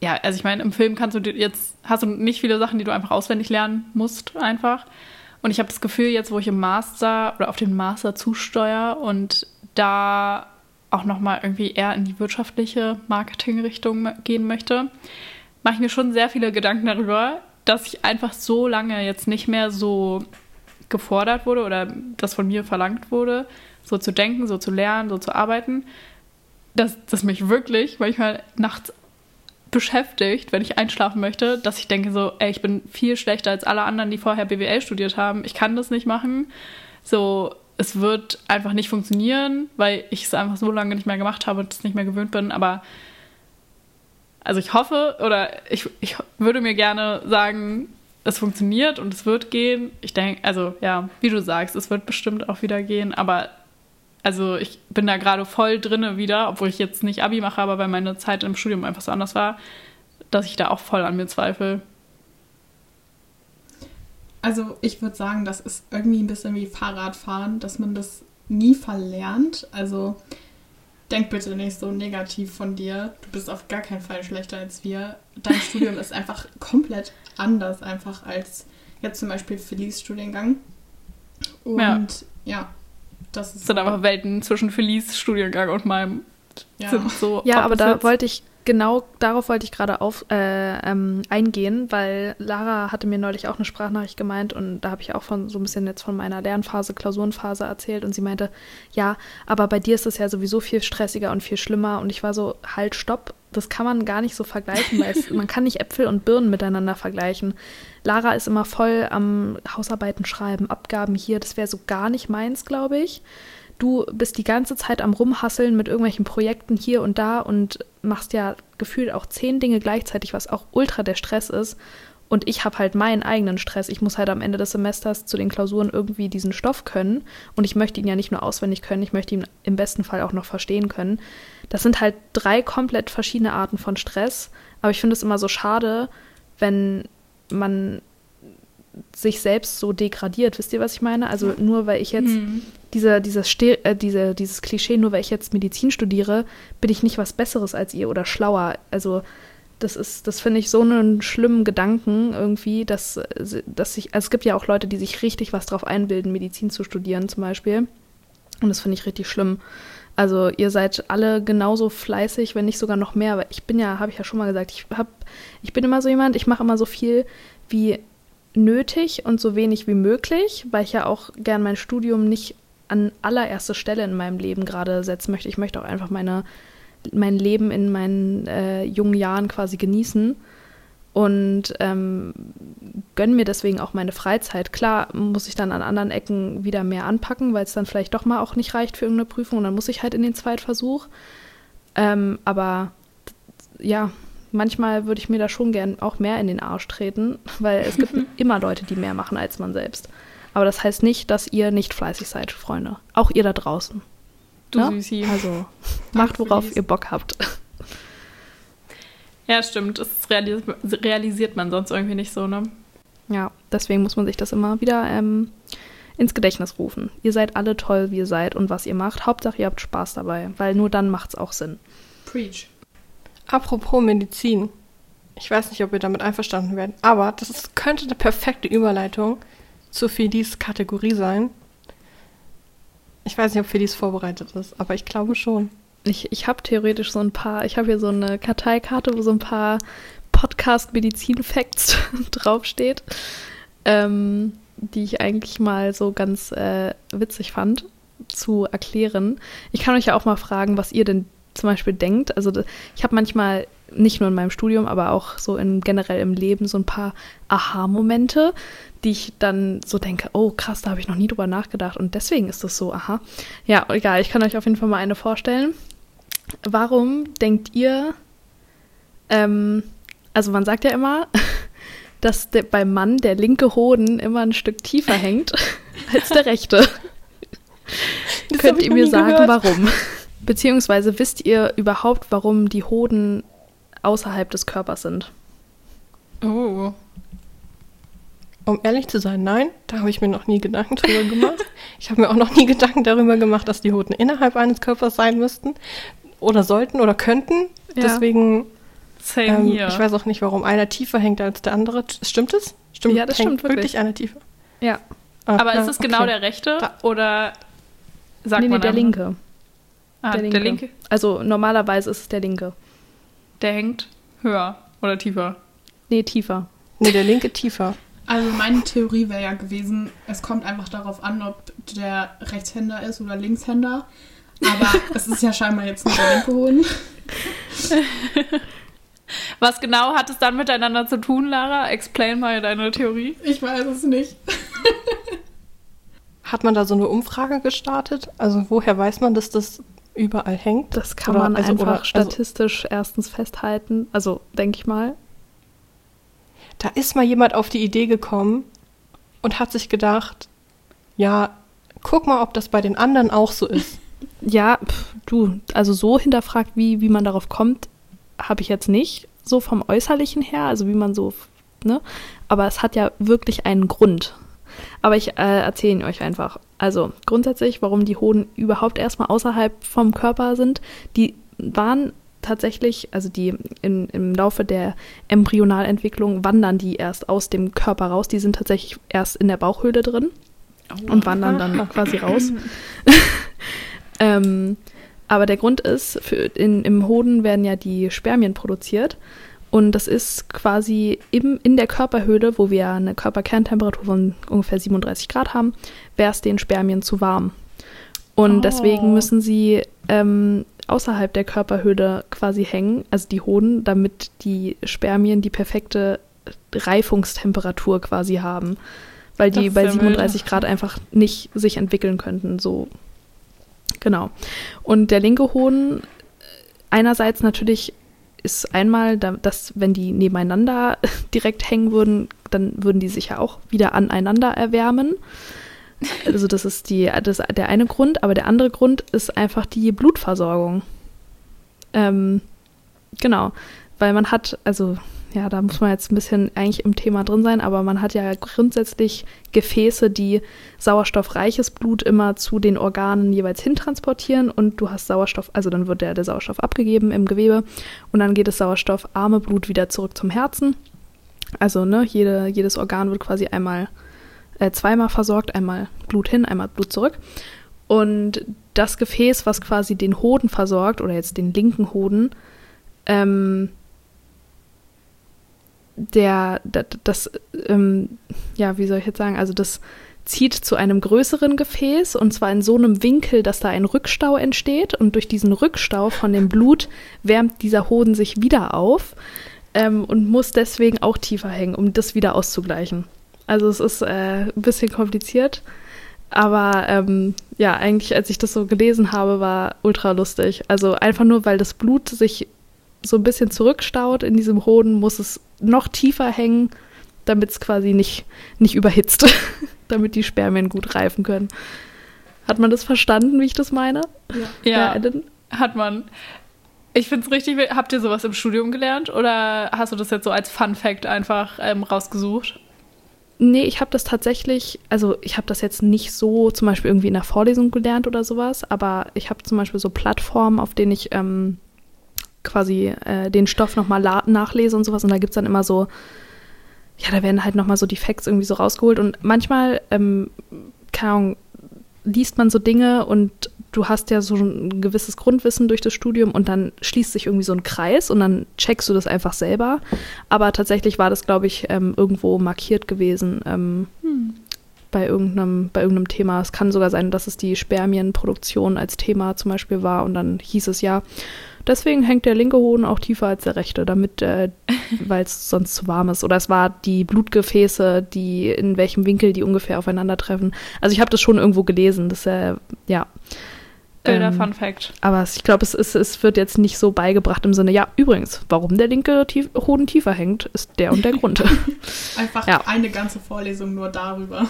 ja, also ich meine, im Film kannst du jetzt, hast du nicht viele Sachen, die du einfach auswendig lernen musst, einfach. Und ich habe das Gefühl, jetzt, wo ich im Master oder auf den Master zusteuere und da auch nochmal irgendwie eher in die wirtschaftliche Marketingrichtung gehen möchte, mache ich mir schon sehr viele Gedanken darüber, dass ich einfach so lange jetzt nicht mehr so gefordert wurde oder das von mir verlangt wurde, so zu denken, so zu lernen, so zu arbeiten, dass das mich wirklich manchmal nachts beschäftigt, wenn ich einschlafen möchte, dass ich denke so, ey, ich bin viel schlechter als alle anderen, die vorher BWL studiert haben. Ich kann das nicht machen. So, es wird einfach nicht funktionieren, weil ich es einfach so lange nicht mehr gemacht habe und es nicht mehr gewöhnt bin. Aber also ich hoffe oder ich, ich würde mir gerne sagen, es funktioniert und es wird gehen. Ich denke, also ja, wie du sagst, es wird bestimmt auch wieder gehen, aber also ich bin da gerade voll drinne wieder, obwohl ich jetzt nicht Abi mache, aber weil meine Zeit im Studium einfach so anders war, dass ich da auch voll an mir zweifle. Also ich würde sagen, das ist irgendwie ein bisschen wie Fahrradfahren, dass man das nie verlernt. Also denk bitte nicht so negativ von dir. Du bist auf gar keinen Fall schlechter als wir. Dein Studium ist einfach komplett anders einfach als jetzt zum Beispiel Felice Studiengang. Und ja, ja das ist sind einfach Welten zwischen Felice Studiengang und meinem. Ja, so ja aber da wollte ich genau darauf wollte ich gerade auf äh, ähm, eingehen, weil Lara hatte mir neulich auch eine Sprachnachricht gemeint und da habe ich auch von so ein bisschen jetzt von meiner Lernphase, Klausurenphase erzählt und sie meinte, ja, aber bei dir ist es ja sowieso viel stressiger und viel schlimmer und ich war so, halt, stopp, das kann man gar nicht so vergleichen, weil es, man kann nicht Äpfel und Birnen miteinander vergleichen. Lara ist immer voll am Hausarbeiten schreiben, Abgaben hier, das wäre so gar nicht meins, glaube ich du bist die ganze Zeit am Rumhasseln mit irgendwelchen Projekten hier und da und machst ja gefühlt auch zehn Dinge gleichzeitig, was auch ultra der Stress ist. Und ich habe halt meinen eigenen Stress. Ich muss halt am Ende des Semesters zu den Klausuren irgendwie diesen Stoff können. Und ich möchte ihn ja nicht nur auswendig können, ich möchte ihn im besten Fall auch noch verstehen können. Das sind halt drei komplett verschiedene Arten von Stress. Aber ich finde es immer so schade, wenn man sich selbst so degradiert. Wisst ihr, was ich meine? Also nur weil ich jetzt mhm. Diese, dieses, äh, diese, dieses Klischee, nur weil ich jetzt Medizin studiere, bin ich nicht was Besseres als ihr oder schlauer. Also das ist, das finde ich so einen schlimmen Gedanken irgendwie, dass, dass ich, also es gibt ja auch Leute, die sich richtig was drauf einbilden, Medizin zu studieren zum Beispiel. Und das finde ich richtig schlimm. Also ihr seid alle genauso fleißig, wenn nicht sogar noch mehr. Aber ich bin ja, habe ich ja schon mal gesagt, ich hab, ich bin immer so jemand, ich mache immer so viel, wie nötig und so wenig wie möglich, weil ich ja auch gern mein Studium nicht an allererste Stelle in meinem Leben gerade setzen möchte. Ich möchte auch einfach meine, mein Leben in meinen äh, jungen Jahren quasi genießen und ähm, gönne mir deswegen auch meine Freizeit. Klar muss ich dann an anderen Ecken wieder mehr anpacken, weil es dann vielleicht doch mal auch nicht reicht für irgendeine Prüfung und dann muss ich halt in den Zweitversuch. Ähm, aber ja, manchmal würde ich mir da schon gern auch mehr in den Arsch treten, weil es gibt immer Leute, die mehr machen als man selbst. Aber das heißt nicht, dass ihr nicht fleißig seid, Freunde. Auch ihr da draußen. Du ja? Ne? Süßi. Also macht, worauf ihr Bock habt. Ja, stimmt. Das realisiert man sonst irgendwie nicht so, ne? Ja, deswegen muss man sich das immer wieder ähm, ins Gedächtnis rufen. Ihr seid alle toll, wie ihr seid und was ihr macht. Hauptsache, ihr habt Spaß dabei, weil nur dann macht es auch Sinn. Preach. Apropos Medizin. Ich weiß nicht, ob wir damit einverstanden werden, aber das ist, könnte eine perfekte Überleitung zu Fidis Kategorie sein. Ich weiß nicht, ob Fidis vorbereitet ist, aber ich glaube schon. Ich, ich habe theoretisch so ein paar, ich habe hier so eine Karteikarte, wo so ein paar Podcast-Medizin-Facts draufsteht, ähm, die ich eigentlich mal so ganz äh, witzig fand zu erklären. Ich kann euch ja auch mal fragen, was ihr denn zum Beispiel denkt. Also ich habe manchmal nicht nur in meinem Studium, aber auch so in, generell im Leben so ein paar Aha-Momente, die ich dann so denke, oh krass, da habe ich noch nie drüber nachgedacht und deswegen ist das so, aha. Ja, egal, ich kann euch auf jeden Fall mal eine vorstellen. Warum denkt ihr, ähm, also man sagt ja immer, dass der, beim Mann der linke Hoden immer ein Stück tiefer hängt als der rechte. Könnt ihr mir sagen, gehört. warum? Beziehungsweise wisst ihr überhaupt, warum die Hoden außerhalb des Körpers sind? Oh. Um ehrlich zu sein, nein, da habe ich mir noch nie Gedanken drüber gemacht. Ich habe mir auch noch nie Gedanken darüber gemacht, dass die Hoden innerhalb eines Körpers sein müssten oder sollten oder könnten. Ja. Deswegen Same ähm, hier. Ich weiß auch nicht, warum einer tiefer hängt als der andere. Stimmt es? Stimmt, ja, das stimmt wirklich. wirklich einer tiefer. Ja. Ah, Aber ja, ist es genau okay. genau der rechte da. oder sagt nee, nee, man der linke. Ah, der linke. der linke. Also normalerweise ist es der linke. Der hängt höher oder tiefer? Nee, tiefer. Nee, der linke tiefer. Also meine Theorie wäre ja gewesen, es kommt einfach darauf an, ob der Rechtshänder ist oder Linkshänder. Aber es ist ja scheinbar jetzt nur der linke Hoden. Was genau hat es dann miteinander zu tun, Lara? Explain mal deine Theorie. Ich weiß es nicht. hat man da so eine Umfrage gestartet? Also woher weiß man, dass das überall hängt? Das kann oder, man also, einfach oder, also statistisch erstens festhalten. Also denke ich mal. Da ist mal jemand auf die Idee gekommen und hat sich gedacht, ja, guck mal, ob das bei den anderen auch so ist. Ja, pff, du, also so hinterfragt, wie, wie man darauf kommt, habe ich jetzt nicht so vom Äußerlichen her, also wie man so, ne? Aber es hat ja wirklich einen Grund. Aber ich äh, erzähle ihn euch einfach. Also grundsätzlich, warum die Hoden überhaupt erstmal außerhalb vom Körper sind, die waren tatsächlich, also die in, im Laufe der Embryonalentwicklung wandern die erst aus dem Körper raus. Die sind tatsächlich erst in der Bauchhöhle drin oh. und wandern dann quasi raus. ähm, aber der Grund ist, für, in, im Hoden werden ja die Spermien produziert. Und das ist quasi im, in der Körperhöhle, wo wir eine Körperkerntemperatur von ungefähr 37 Grad haben, wäre es den Spermien zu warm. Und oh. deswegen müssen sie ähm, außerhalb der Körperhöhle quasi hängen, also die Hoden, damit die Spermien die perfekte Reifungstemperatur quasi haben. Weil die bei 37 Grad einfach nicht sich entwickeln könnten, so Genau. Und der linke Hoden, einerseits natürlich ist einmal, dass wenn die nebeneinander direkt hängen würden, dann würden die sich ja auch wieder aneinander erwärmen. Also das ist die, das, der eine Grund, aber der andere Grund ist einfach die Blutversorgung. Ähm, genau, weil man hat, also ja, da muss man jetzt ein bisschen eigentlich im Thema drin sein, aber man hat ja grundsätzlich Gefäße, die sauerstoffreiches Blut immer zu den Organen jeweils hintransportieren und du hast Sauerstoff, also dann wird der, der Sauerstoff abgegeben im Gewebe und dann geht das sauerstoffarme Blut wieder zurück zum Herzen. Also ne, jede, jedes Organ wird quasi einmal, äh, zweimal versorgt, einmal Blut hin, einmal Blut zurück. Und das Gefäß, was quasi den Hoden versorgt, oder jetzt den linken Hoden, ähm, der, das, das ähm, ja, wie soll ich jetzt sagen, also das zieht zu einem größeren Gefäß und zwar in so einem Winkel, dass da ein Rückstau entsteht und durch diesen Rückstau von dem Blut wärmt dieser Hoden sich wieder auf ähm, und muss deswegen auch tiefer hängen, um das wieder auszugleichen. Also es ist äh, ein bisschen kompliziert, aber ähm, ja, eigentlich als ich das so gelesen habe, war ultra lustig. Also einfach nur, weil das Blut sich so ein bisschen zurückstaut in diesem Hoden, muss es noch tiefer hängen, damit es quasi nicht, nicht überhitzt, damit die Spermien gut reifen können. Hat man das verstanden, wie ich das meine? Ja, ja hat man. Ich finde es richtig. Habt ihr sowas im Studium gelernt oder hast du das jetzt so als Fun Fact einfach ähm, rausgesucht? Nee, ich habe das tatsächlich, also ich habe das jetzt nicht so zum Beispiel irgendwie in der Vorlesung gelernt oder sowas, aber ich habe zum Beispiel so Plattformen, auf denen ich ähm, quasi äh, den Stoff nochmal nachlese und sowas und da gibt es dann immer so, ja, da werden halt nochmal so die Facts irgendwie so rausgeholt und manchmal, ähm, keine Ahnung, liest man so Dinge und du hast ja so ein gewisses Grundwissen durch das Studium und dann schließt sich irgendwie so ein Kreis und dann checkst du das einfach selber. Aber tatsächlich war das, glaube ich, ähm, irgendwo markiert gewesen ähm, hm. bei, irgendeinem, bei irgendeinem Thema. Es kann sogar sein, dass es die Spermienproduktion als Thema zum Beispiel war und dann hieß es ja, deswegen hängt der linke Hoden auch tiefer als der rechte, damit, äh, weil es sonst zu warm ist. Oder es war die Blutgefäße, die in welchem Winkel die ungefähr aufeinandertreffen. Also ich habe das schon irgendwo gelesen. Das äh, ja. Bilder, ähm, Fun Fact. Aber ich glaube, es, ist, es wird jetzt nicht so beigebracht im Sinne, ja, übrigens, warum der linke tief, Hoden tiefer hängt, ist der und der Grund. Einfach ja. eine ganze Vorlesung nur darüber.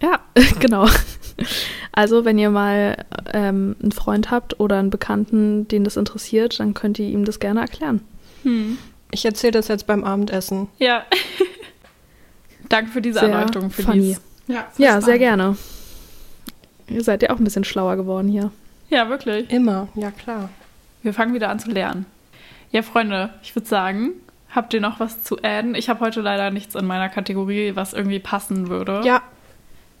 ja, genau. Also, wenn ihr mal ähm, einen Freund habt oder einen Bekannten, den das interessiert, dann könnt ihr ihm das gerne erklären. Hm. Ich erzähle das jetzt beim Abendessen. Ja. Danke für diese sehr Anleitung, Felice. Ja, ja sehr gerne. Ihr seid ja auch ein bisschen schlauer geworden hier. Ja, wirklich. Immer, ja klar. Wir fangen wieder an zu lernen. Ja, Freunde, ich würde sagen, habt ihr noch was zu adden? Ich habe heute leider nichts in meiner Kategorie, was irgendwie passen würde. Ja.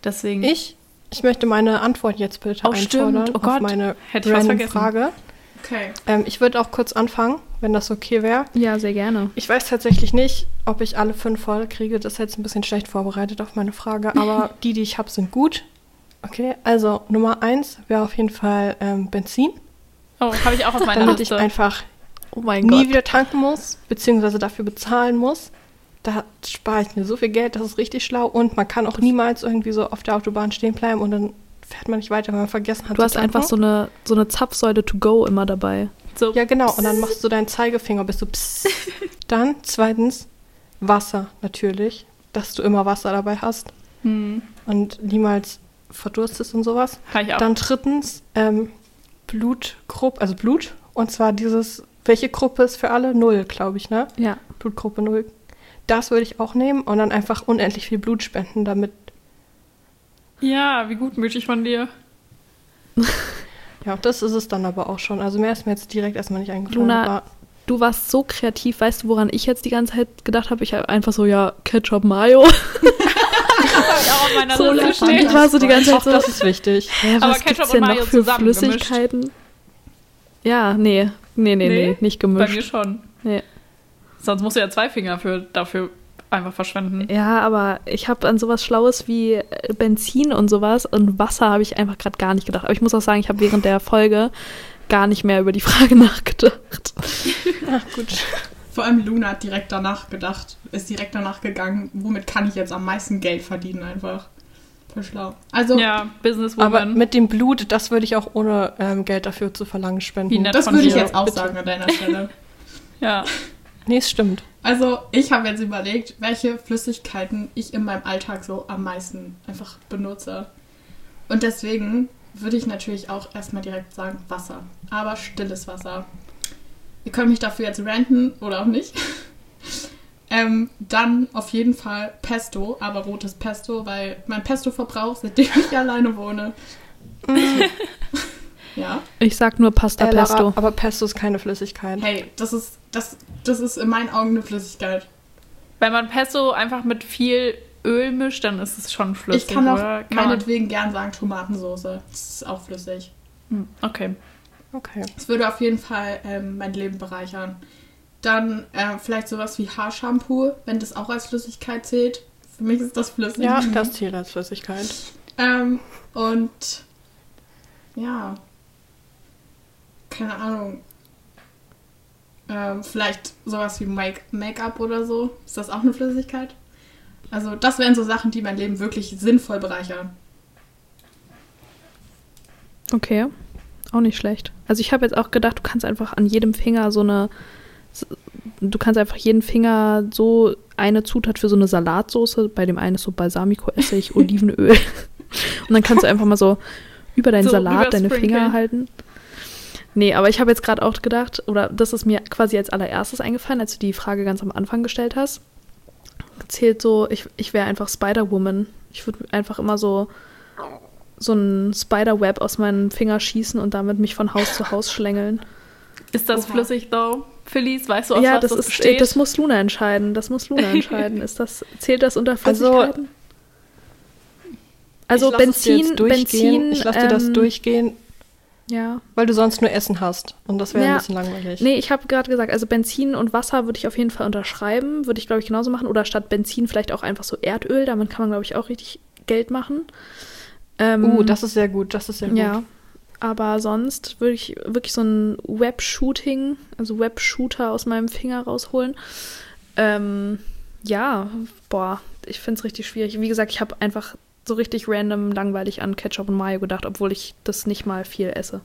Deswegen. Ich? Ich möchte meine Antwort jetzt bitte oh, einfordern oh Gott. auf meine Hätte ich random Frage. Okay. Ähm, ich würde auch kurz anfangen, wenn das okay wäre. Ja, sehr gerne. Ich weiß tatsächlich nicht, ob ich alle fünf voll kriege. Das ist jetzt ein bisschen schlecht vorbereitet auf meine Frage, aber die, die ich habe, sind gut. Okay, also Nummer eins wäre auf jeden Fall ähm, Benzin. Oh, habe ich auch auf meiner Damit Liste. ich einfach oh nie Gott. wieder tanken muss, beziehungsweise dafür bezahlen muss. Da spare ich mir so viel Geld, das ist richtig schlau. Und man kann auch niemals irgendwie so auf der Autobahn stehen bleiben und dann fährt man nicht weiter, weil man vergessen hat Du hast einfach so eine, so eine Zapfsäule to go immer dabei. So. Ja, genau. Und dann machst du deinen Zeigefinger, bist du pss. Dann zweitens Wasser natürlich, dass du immer Wasser dabei hast. Hm. Und niemals verdurstest und sowas. Kann ich auch. Dann drittens ähm, Blutgruppe, also Blut. Und zwar dieses, welche Gruppe ist für alle? Null, glaube ich, ne? Ja. Blutgruppe Null. Das würde ich auch nehmen und dann einfach unendlich viel Blut spenden, damit. Ja, wie gutmütig von dir. ja, das ist es dann aber auch schon. Also mehr ist mir jetzt direkt erstmal nicht eingefallen. Luna, du warst so kreativ. Weißt du, woran ich jetzt die ganze Zeit gedacht habe? Ich habe einfach so, ja, Ketchup Mayo. ich auch auf meiner so Liste stehen. Ich war so die ganze Zeit so. Das ist wichtig. Hä, was Aber gibt's denn noch für Flüssigkeiten? Gemischt. Ja, nee. Nee, nee, nee, nee, nicht gemischt. Bei mir schon. Nee. Sonst musst du ja zwei Finger für, dafür einfach verschwenden. Ja, aber ich habe an sowas Schlaues wie äh, Benzin und sowas und Wasser habe ich einfach gerade gar nicht gedacht. Aber ich muss auch sagen, ich habe während der Folge gar nicht mehr über die Frage nachgedacht. Ach gut. Vor allem Luna hat direkt danach gedacht, ist direkt danach gegangen, womit kann ich jetzt am meisten Geld verdienen einfach. Voll schlau. Also, ja, Businesswoman. Aber mit dem Blut, das würde ich auch ohne ähm, Geld dafür zu verlangen spenden. das würde ich jetzt auch Bitte. sagen an deiner Stelle. ja. Nee, es stimmt. Also, ich habe jetzt überlegt, welche Flüssigkeiten ich in meinem Alltag so am meisten einfach benutze. Und deswegen würde ich natürlich auch erstmal direkt sagen Wasser. Aber stilles Wasser. Ihr könnt mich dafür jetzt ranten oder auch nicht. ähm, dann auf jeden Fall Pesto, aber rotes Pesto, weil mein Pesto-Verbrauch, seitdem ich alleine wohne. ja. Ich sag nur Pasta äh, Pesto. aber Pesto ist keine Flüssigkeit. Hey, das ist, das, das ist in meinen Augen eine Flüssigkeit. Wenn man Pesto einfach mit viel Öl mischt, dann ist es schon flüssig. Ich kann auch kann meinetwegen gern sagen Tomatensauce. Das ist auch flüssig. Hm, okay. Okay. Es würde auf jeden Fall ähm, mein Leben bereichern. Dann äh, vielleicht sowas wie Haarshampoo, wenn das auch als Flüssigkeit zählt. Für mich ist das flüssig. Ja, das zählt als Flüssigkeit. Ähm, und ja, keine Ahnung. Ähm, vielleicht sowas wie Make-up oder so. Ist das auch eine Flüssigkeit? Also das wären so Sachen, die mein Leben wirklich sinnvoll bereichern. Okay. Auch nicht schlecht. Also ich habe jetzt auch gedacht, du kannst einfach an jedem Finger so eine, du kannst einfach jeden Finger so eine Zutat für so eine Salatsoße, bei dem einen ist so Balsamico-Essig, Olivenöl. Und dann kannst du einfach mal so über deinen so, Salat deine Finger halten. Nee, aber ich habe jetzt gerade auch gedacht, oder das ist mir quasi als allererstes eingefallen, als du die Frage ganz am Anfang gestellt hast. zählt so, ich, ich wäre einfach Spider-Woman. Ich würde einfach immer so so ein Spider-Web aus meinem Finger schießen und damit mich von Haus zu Haus schlängeln. Ist das Oha. flüssig, though? Felice, weißt du, aus ja, was das, das ist, besteht? das muss Luna entscheiden. Das muss Luna entscheiden. ist das, zählt das unter Flüssigkeiten? Also, also Benzin, Benzin. Ich lasse dir das ähm, durchgehen. Ja. Weil du sonst nur Essen hast. Und das wäre ja. ein bisschen langweilig. Nee, ich habe gerade gesagt, also Benzin und Wasser würde ich auf jeden Fall unterschreiben. Würde ich, glaube ich, genauso machen. Oder statt Benzin vielleicht auch einfach so Erdöl. Damit kann man, glaube ich, auch richtig Geld machen. Ähm, uh, das ist sehr gut. Das ist sehr gut. Ja. Aber sonst würde ich wirklich so ein Web-Shooting, also Web-Shooter aus meinem Finger rausholen. Ähm, ja, boah, ich finde es richtig schwierig. Wie gesagt, ich habe einfach so richtig random langweilig an Ketchup und Mayo gedacht, obwohl ich das nicht mal viel esse.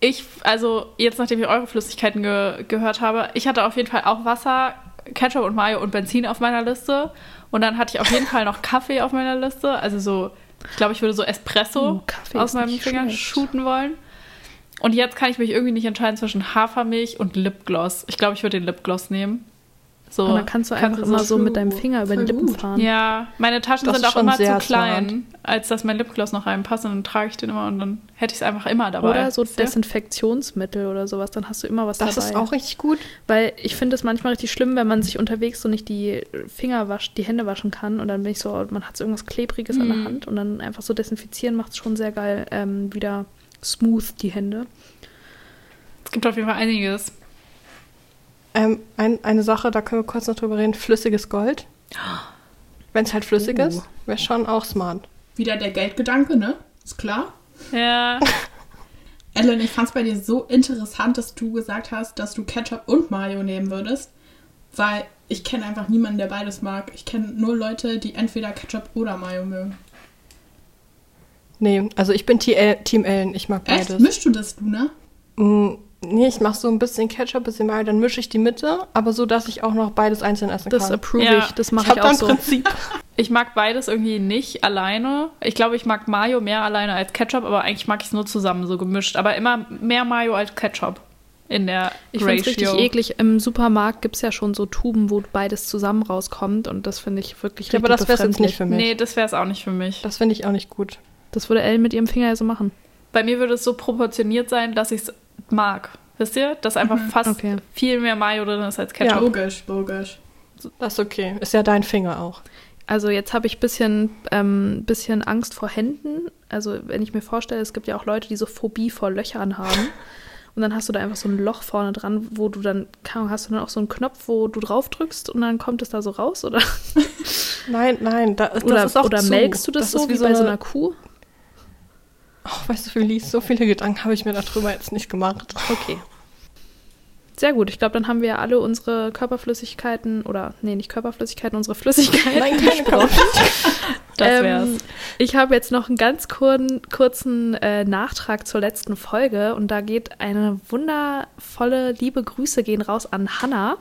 Ich, also jetzt nachdem ich eure Flüssigkeiten ge gehört habe, ich hatte auf jeden Fall auch Wasser, Ketchup und Mayo und Benzin auf meiner Liste. Und dann hatte ich auf jeden Fall noch Kaffee auf meiner Liste. Also so ich glaube, ich würde so Espresso oh, aus meinem Finger schlecht. shooten wollen. Und jetzt kann ich mich irgendwie nicht entscheiden zwischen Hafermilch und Lipgloss. Ich glaube, ich würde den Lipgloss nehmen. So, und dann kannst du einfach immer so mit deinem Finger über die Lippen gut. fahren. Ja, meine Taschen das sind auch immer zu klein, smart. als dass mein Lipgloss noch reinpasst. Und dann trage ich den immer und dann hätte ich es einfach immer dabei. Oder so Desinfektionsmittel oder sowas, dann hast du immer was das dabei. Das ist auch richtig gut. Weil ich finde es manchmal richtig schlimm, wenn man sich unterwegs so nicht die Finger wascht, die Hände waschen kann und dann bin ich so, man hat so irgendwas Klebriges hm. an der mhm. Hand und dann einfach so desinfizieren macht es schon sehr geil ähm, wieder smooth die Hände. Es gibt auf jeden Fall einiges. Ähm, ein, eine Sache, da können wir kurz noch drüber reden: flüssiges Gold. Wenn es halt flüssig uh. ist, wäre schon auch smart. Wieder der Geldgedanke, ne? Ist klar. Ja. Ellen, ich fand es bei dir so interessant, dass du gesagt hast, dass du Ketchup und Mayo nehmen würdest, weil ich kenne einfach niemanden, der beides mag. Ich kenne nur Leute, die entweder Ketchup oder Mayo mögen. Nee, also ich bin Team Ellen, ich mag beides. Echt? Mischst du das, Luna? Mm, Nee, ich mache so ein bisschen Ketchup, ein bisschen Mayo, dann mische ich die Mitte, aber so, dass ich auch noch beides einzeln essen das kann. Das approve ja. ich, das mache ich, ich auch so. Prinzip. Ich mag beides irgendwie nicht alleine. Ich glaube, ich mag Mayo mehr alleine als Ketchup, aber eigentlich mag ich es nur zusammen, so gemischt. Aber immer mehr Mayo als Ketchup in der Ich finde es richtig eklig. Im Supermarkt gibt es ja schon so Tuben, wo beides zusammen rauskommt und das finde ich wirklich ja, richtig Aber das wäre jetzt nicht für mich. Nee, das wäre es auch nicht für mich. Das finde ich auch nicht gut. Das würde Ellen mit ihrem Finger ja so machen. Bei mir würde es so proportioniert sein, dass ich es mag. Wisst ihr? Dass einfach mhm. fast okay. viel mehr Mayo drin ist als Ketchup. Ja, logisch, logisch. Das ist okay. Ist ja dein Finger auch. Also jetzt habe ich ein bisschen, ähm, bisschen Angst vor Händen. Also wenn ich mir vorstelle, es gibt ja auch Leute, die so Phobie vor Löchern haben. Und dann hast du da einfach so ein Loch vorne dran, wo du dann, hast du dann auch so einen Knopf, wo du drauf drückst und dann kommt es da so raus, oder? Nein, nein, da, das oder, ist auch Oder zu. melkst du das, das so wie, wie so bei so einer Kuh? Oh, weißt du, Felice, so viele Gedanken habe ich mir darüber jetzt nicht gemacht. Okay. Sehr gut. Ich glaube, dann haben wir alle unsere Körperflüssigkeiten oder nee, nicht Körperflüssigkeiten, unsere Flüssigkeiten. Nein, keine Körperflüssigkeiten. das wär's. Ähm, ich habe jetzt noch einen ganz kurzen, kurzen äh, Nachtrag zur letzten Folge und da geht eine wundervolle liebe Grüße gehen raus an Hannah,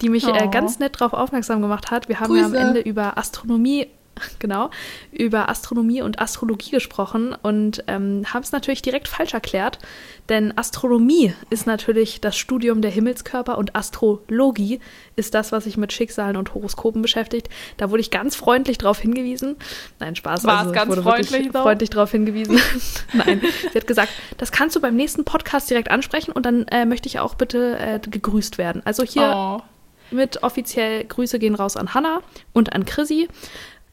die mich äh, oh. äh, ganz nett darauf aufmerksam gemacht hat. Wir haben Grüße. ja am Ende über Astronomie genau, über Astronomie und Astrologie gesprochen und ähm, haben es natürlich direkt falsch erklärt, denn Astronomie ist natürlich das Studium der Himmelskörper und Astrologie ist das, was sich mit Schicksalen und Horoskopen beschäftigt. Da wurde ich ganz freundlich darauf hingewiesen. Nein, Spaß. War also, es ganz freundlich? Freundlich darauf hingewiesen. Nein, sie hat gesagt, das kannst du beim nächsten Podcast direkt ansprechen und dann äh, möchte ich auch bitte äh, gegrüßt werden. Also hier oh. mit offiziell Grüße gehen raus an Hannah und an Chrissy.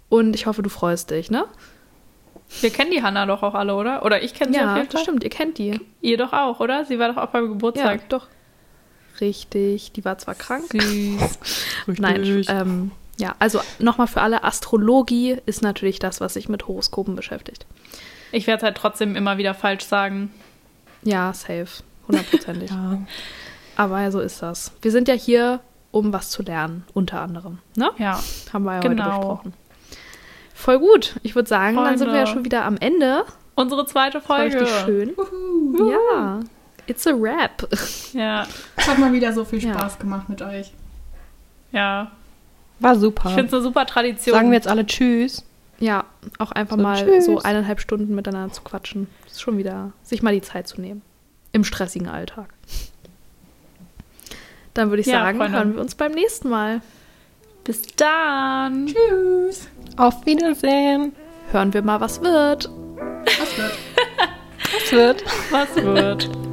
Und ich hoffe, du freust dich, ne? Wir kennen die Hanna doch auch alle, oder? Oder ich kenne sie ja, auf jeden Fall. Ja, stimmt, ihr kennt die. Ihr doch auch, oder? Sie war doch auch beim Geburtstag. Ja, doch. Richtig, die war zwar krank. Süß. Nein, ähm, ja, also nochmal für alle, Astrologie ist natürlich das, was sich mit Horoskopen beschäftigt. Ich werde es halt trotzdem immer wieder falsch sagen. Ja, safe. Hundertprozentig. ja. Aber so ist das. Wir sind ja hier, um was zu lernen, unter anderem. Ne? Ja. Haben wir ja genau. heute besprochen. Voll gut. Ich würde sagen, Freunde. dann sind wir ja schon wieder am Ende. Unsere zweite Folge. Richtig schön. Uhuhu. Ja. It's a rap. Ja. Es hat mal wieder so viel Spaß ja. gemacht mit euch. Ja. War super. Ich finde es eine super Tradition. Sagen wir jetzt alle Tschüss. Ja, auch einfach so, mal tschüss. so eineinhalb Stunden miteinander zu quatschen. Das ist schon wieder, sich mal die Zeit zu nehmen. Im stressigen Alltag. Dann würde ich ja, sagen, Freunde. hören wir uns beim nächsten Mal. Bis dann. Tschüss. Auf Wiedersehen. Hören wir mal, was wird. Was wird? Was wird? Was wird.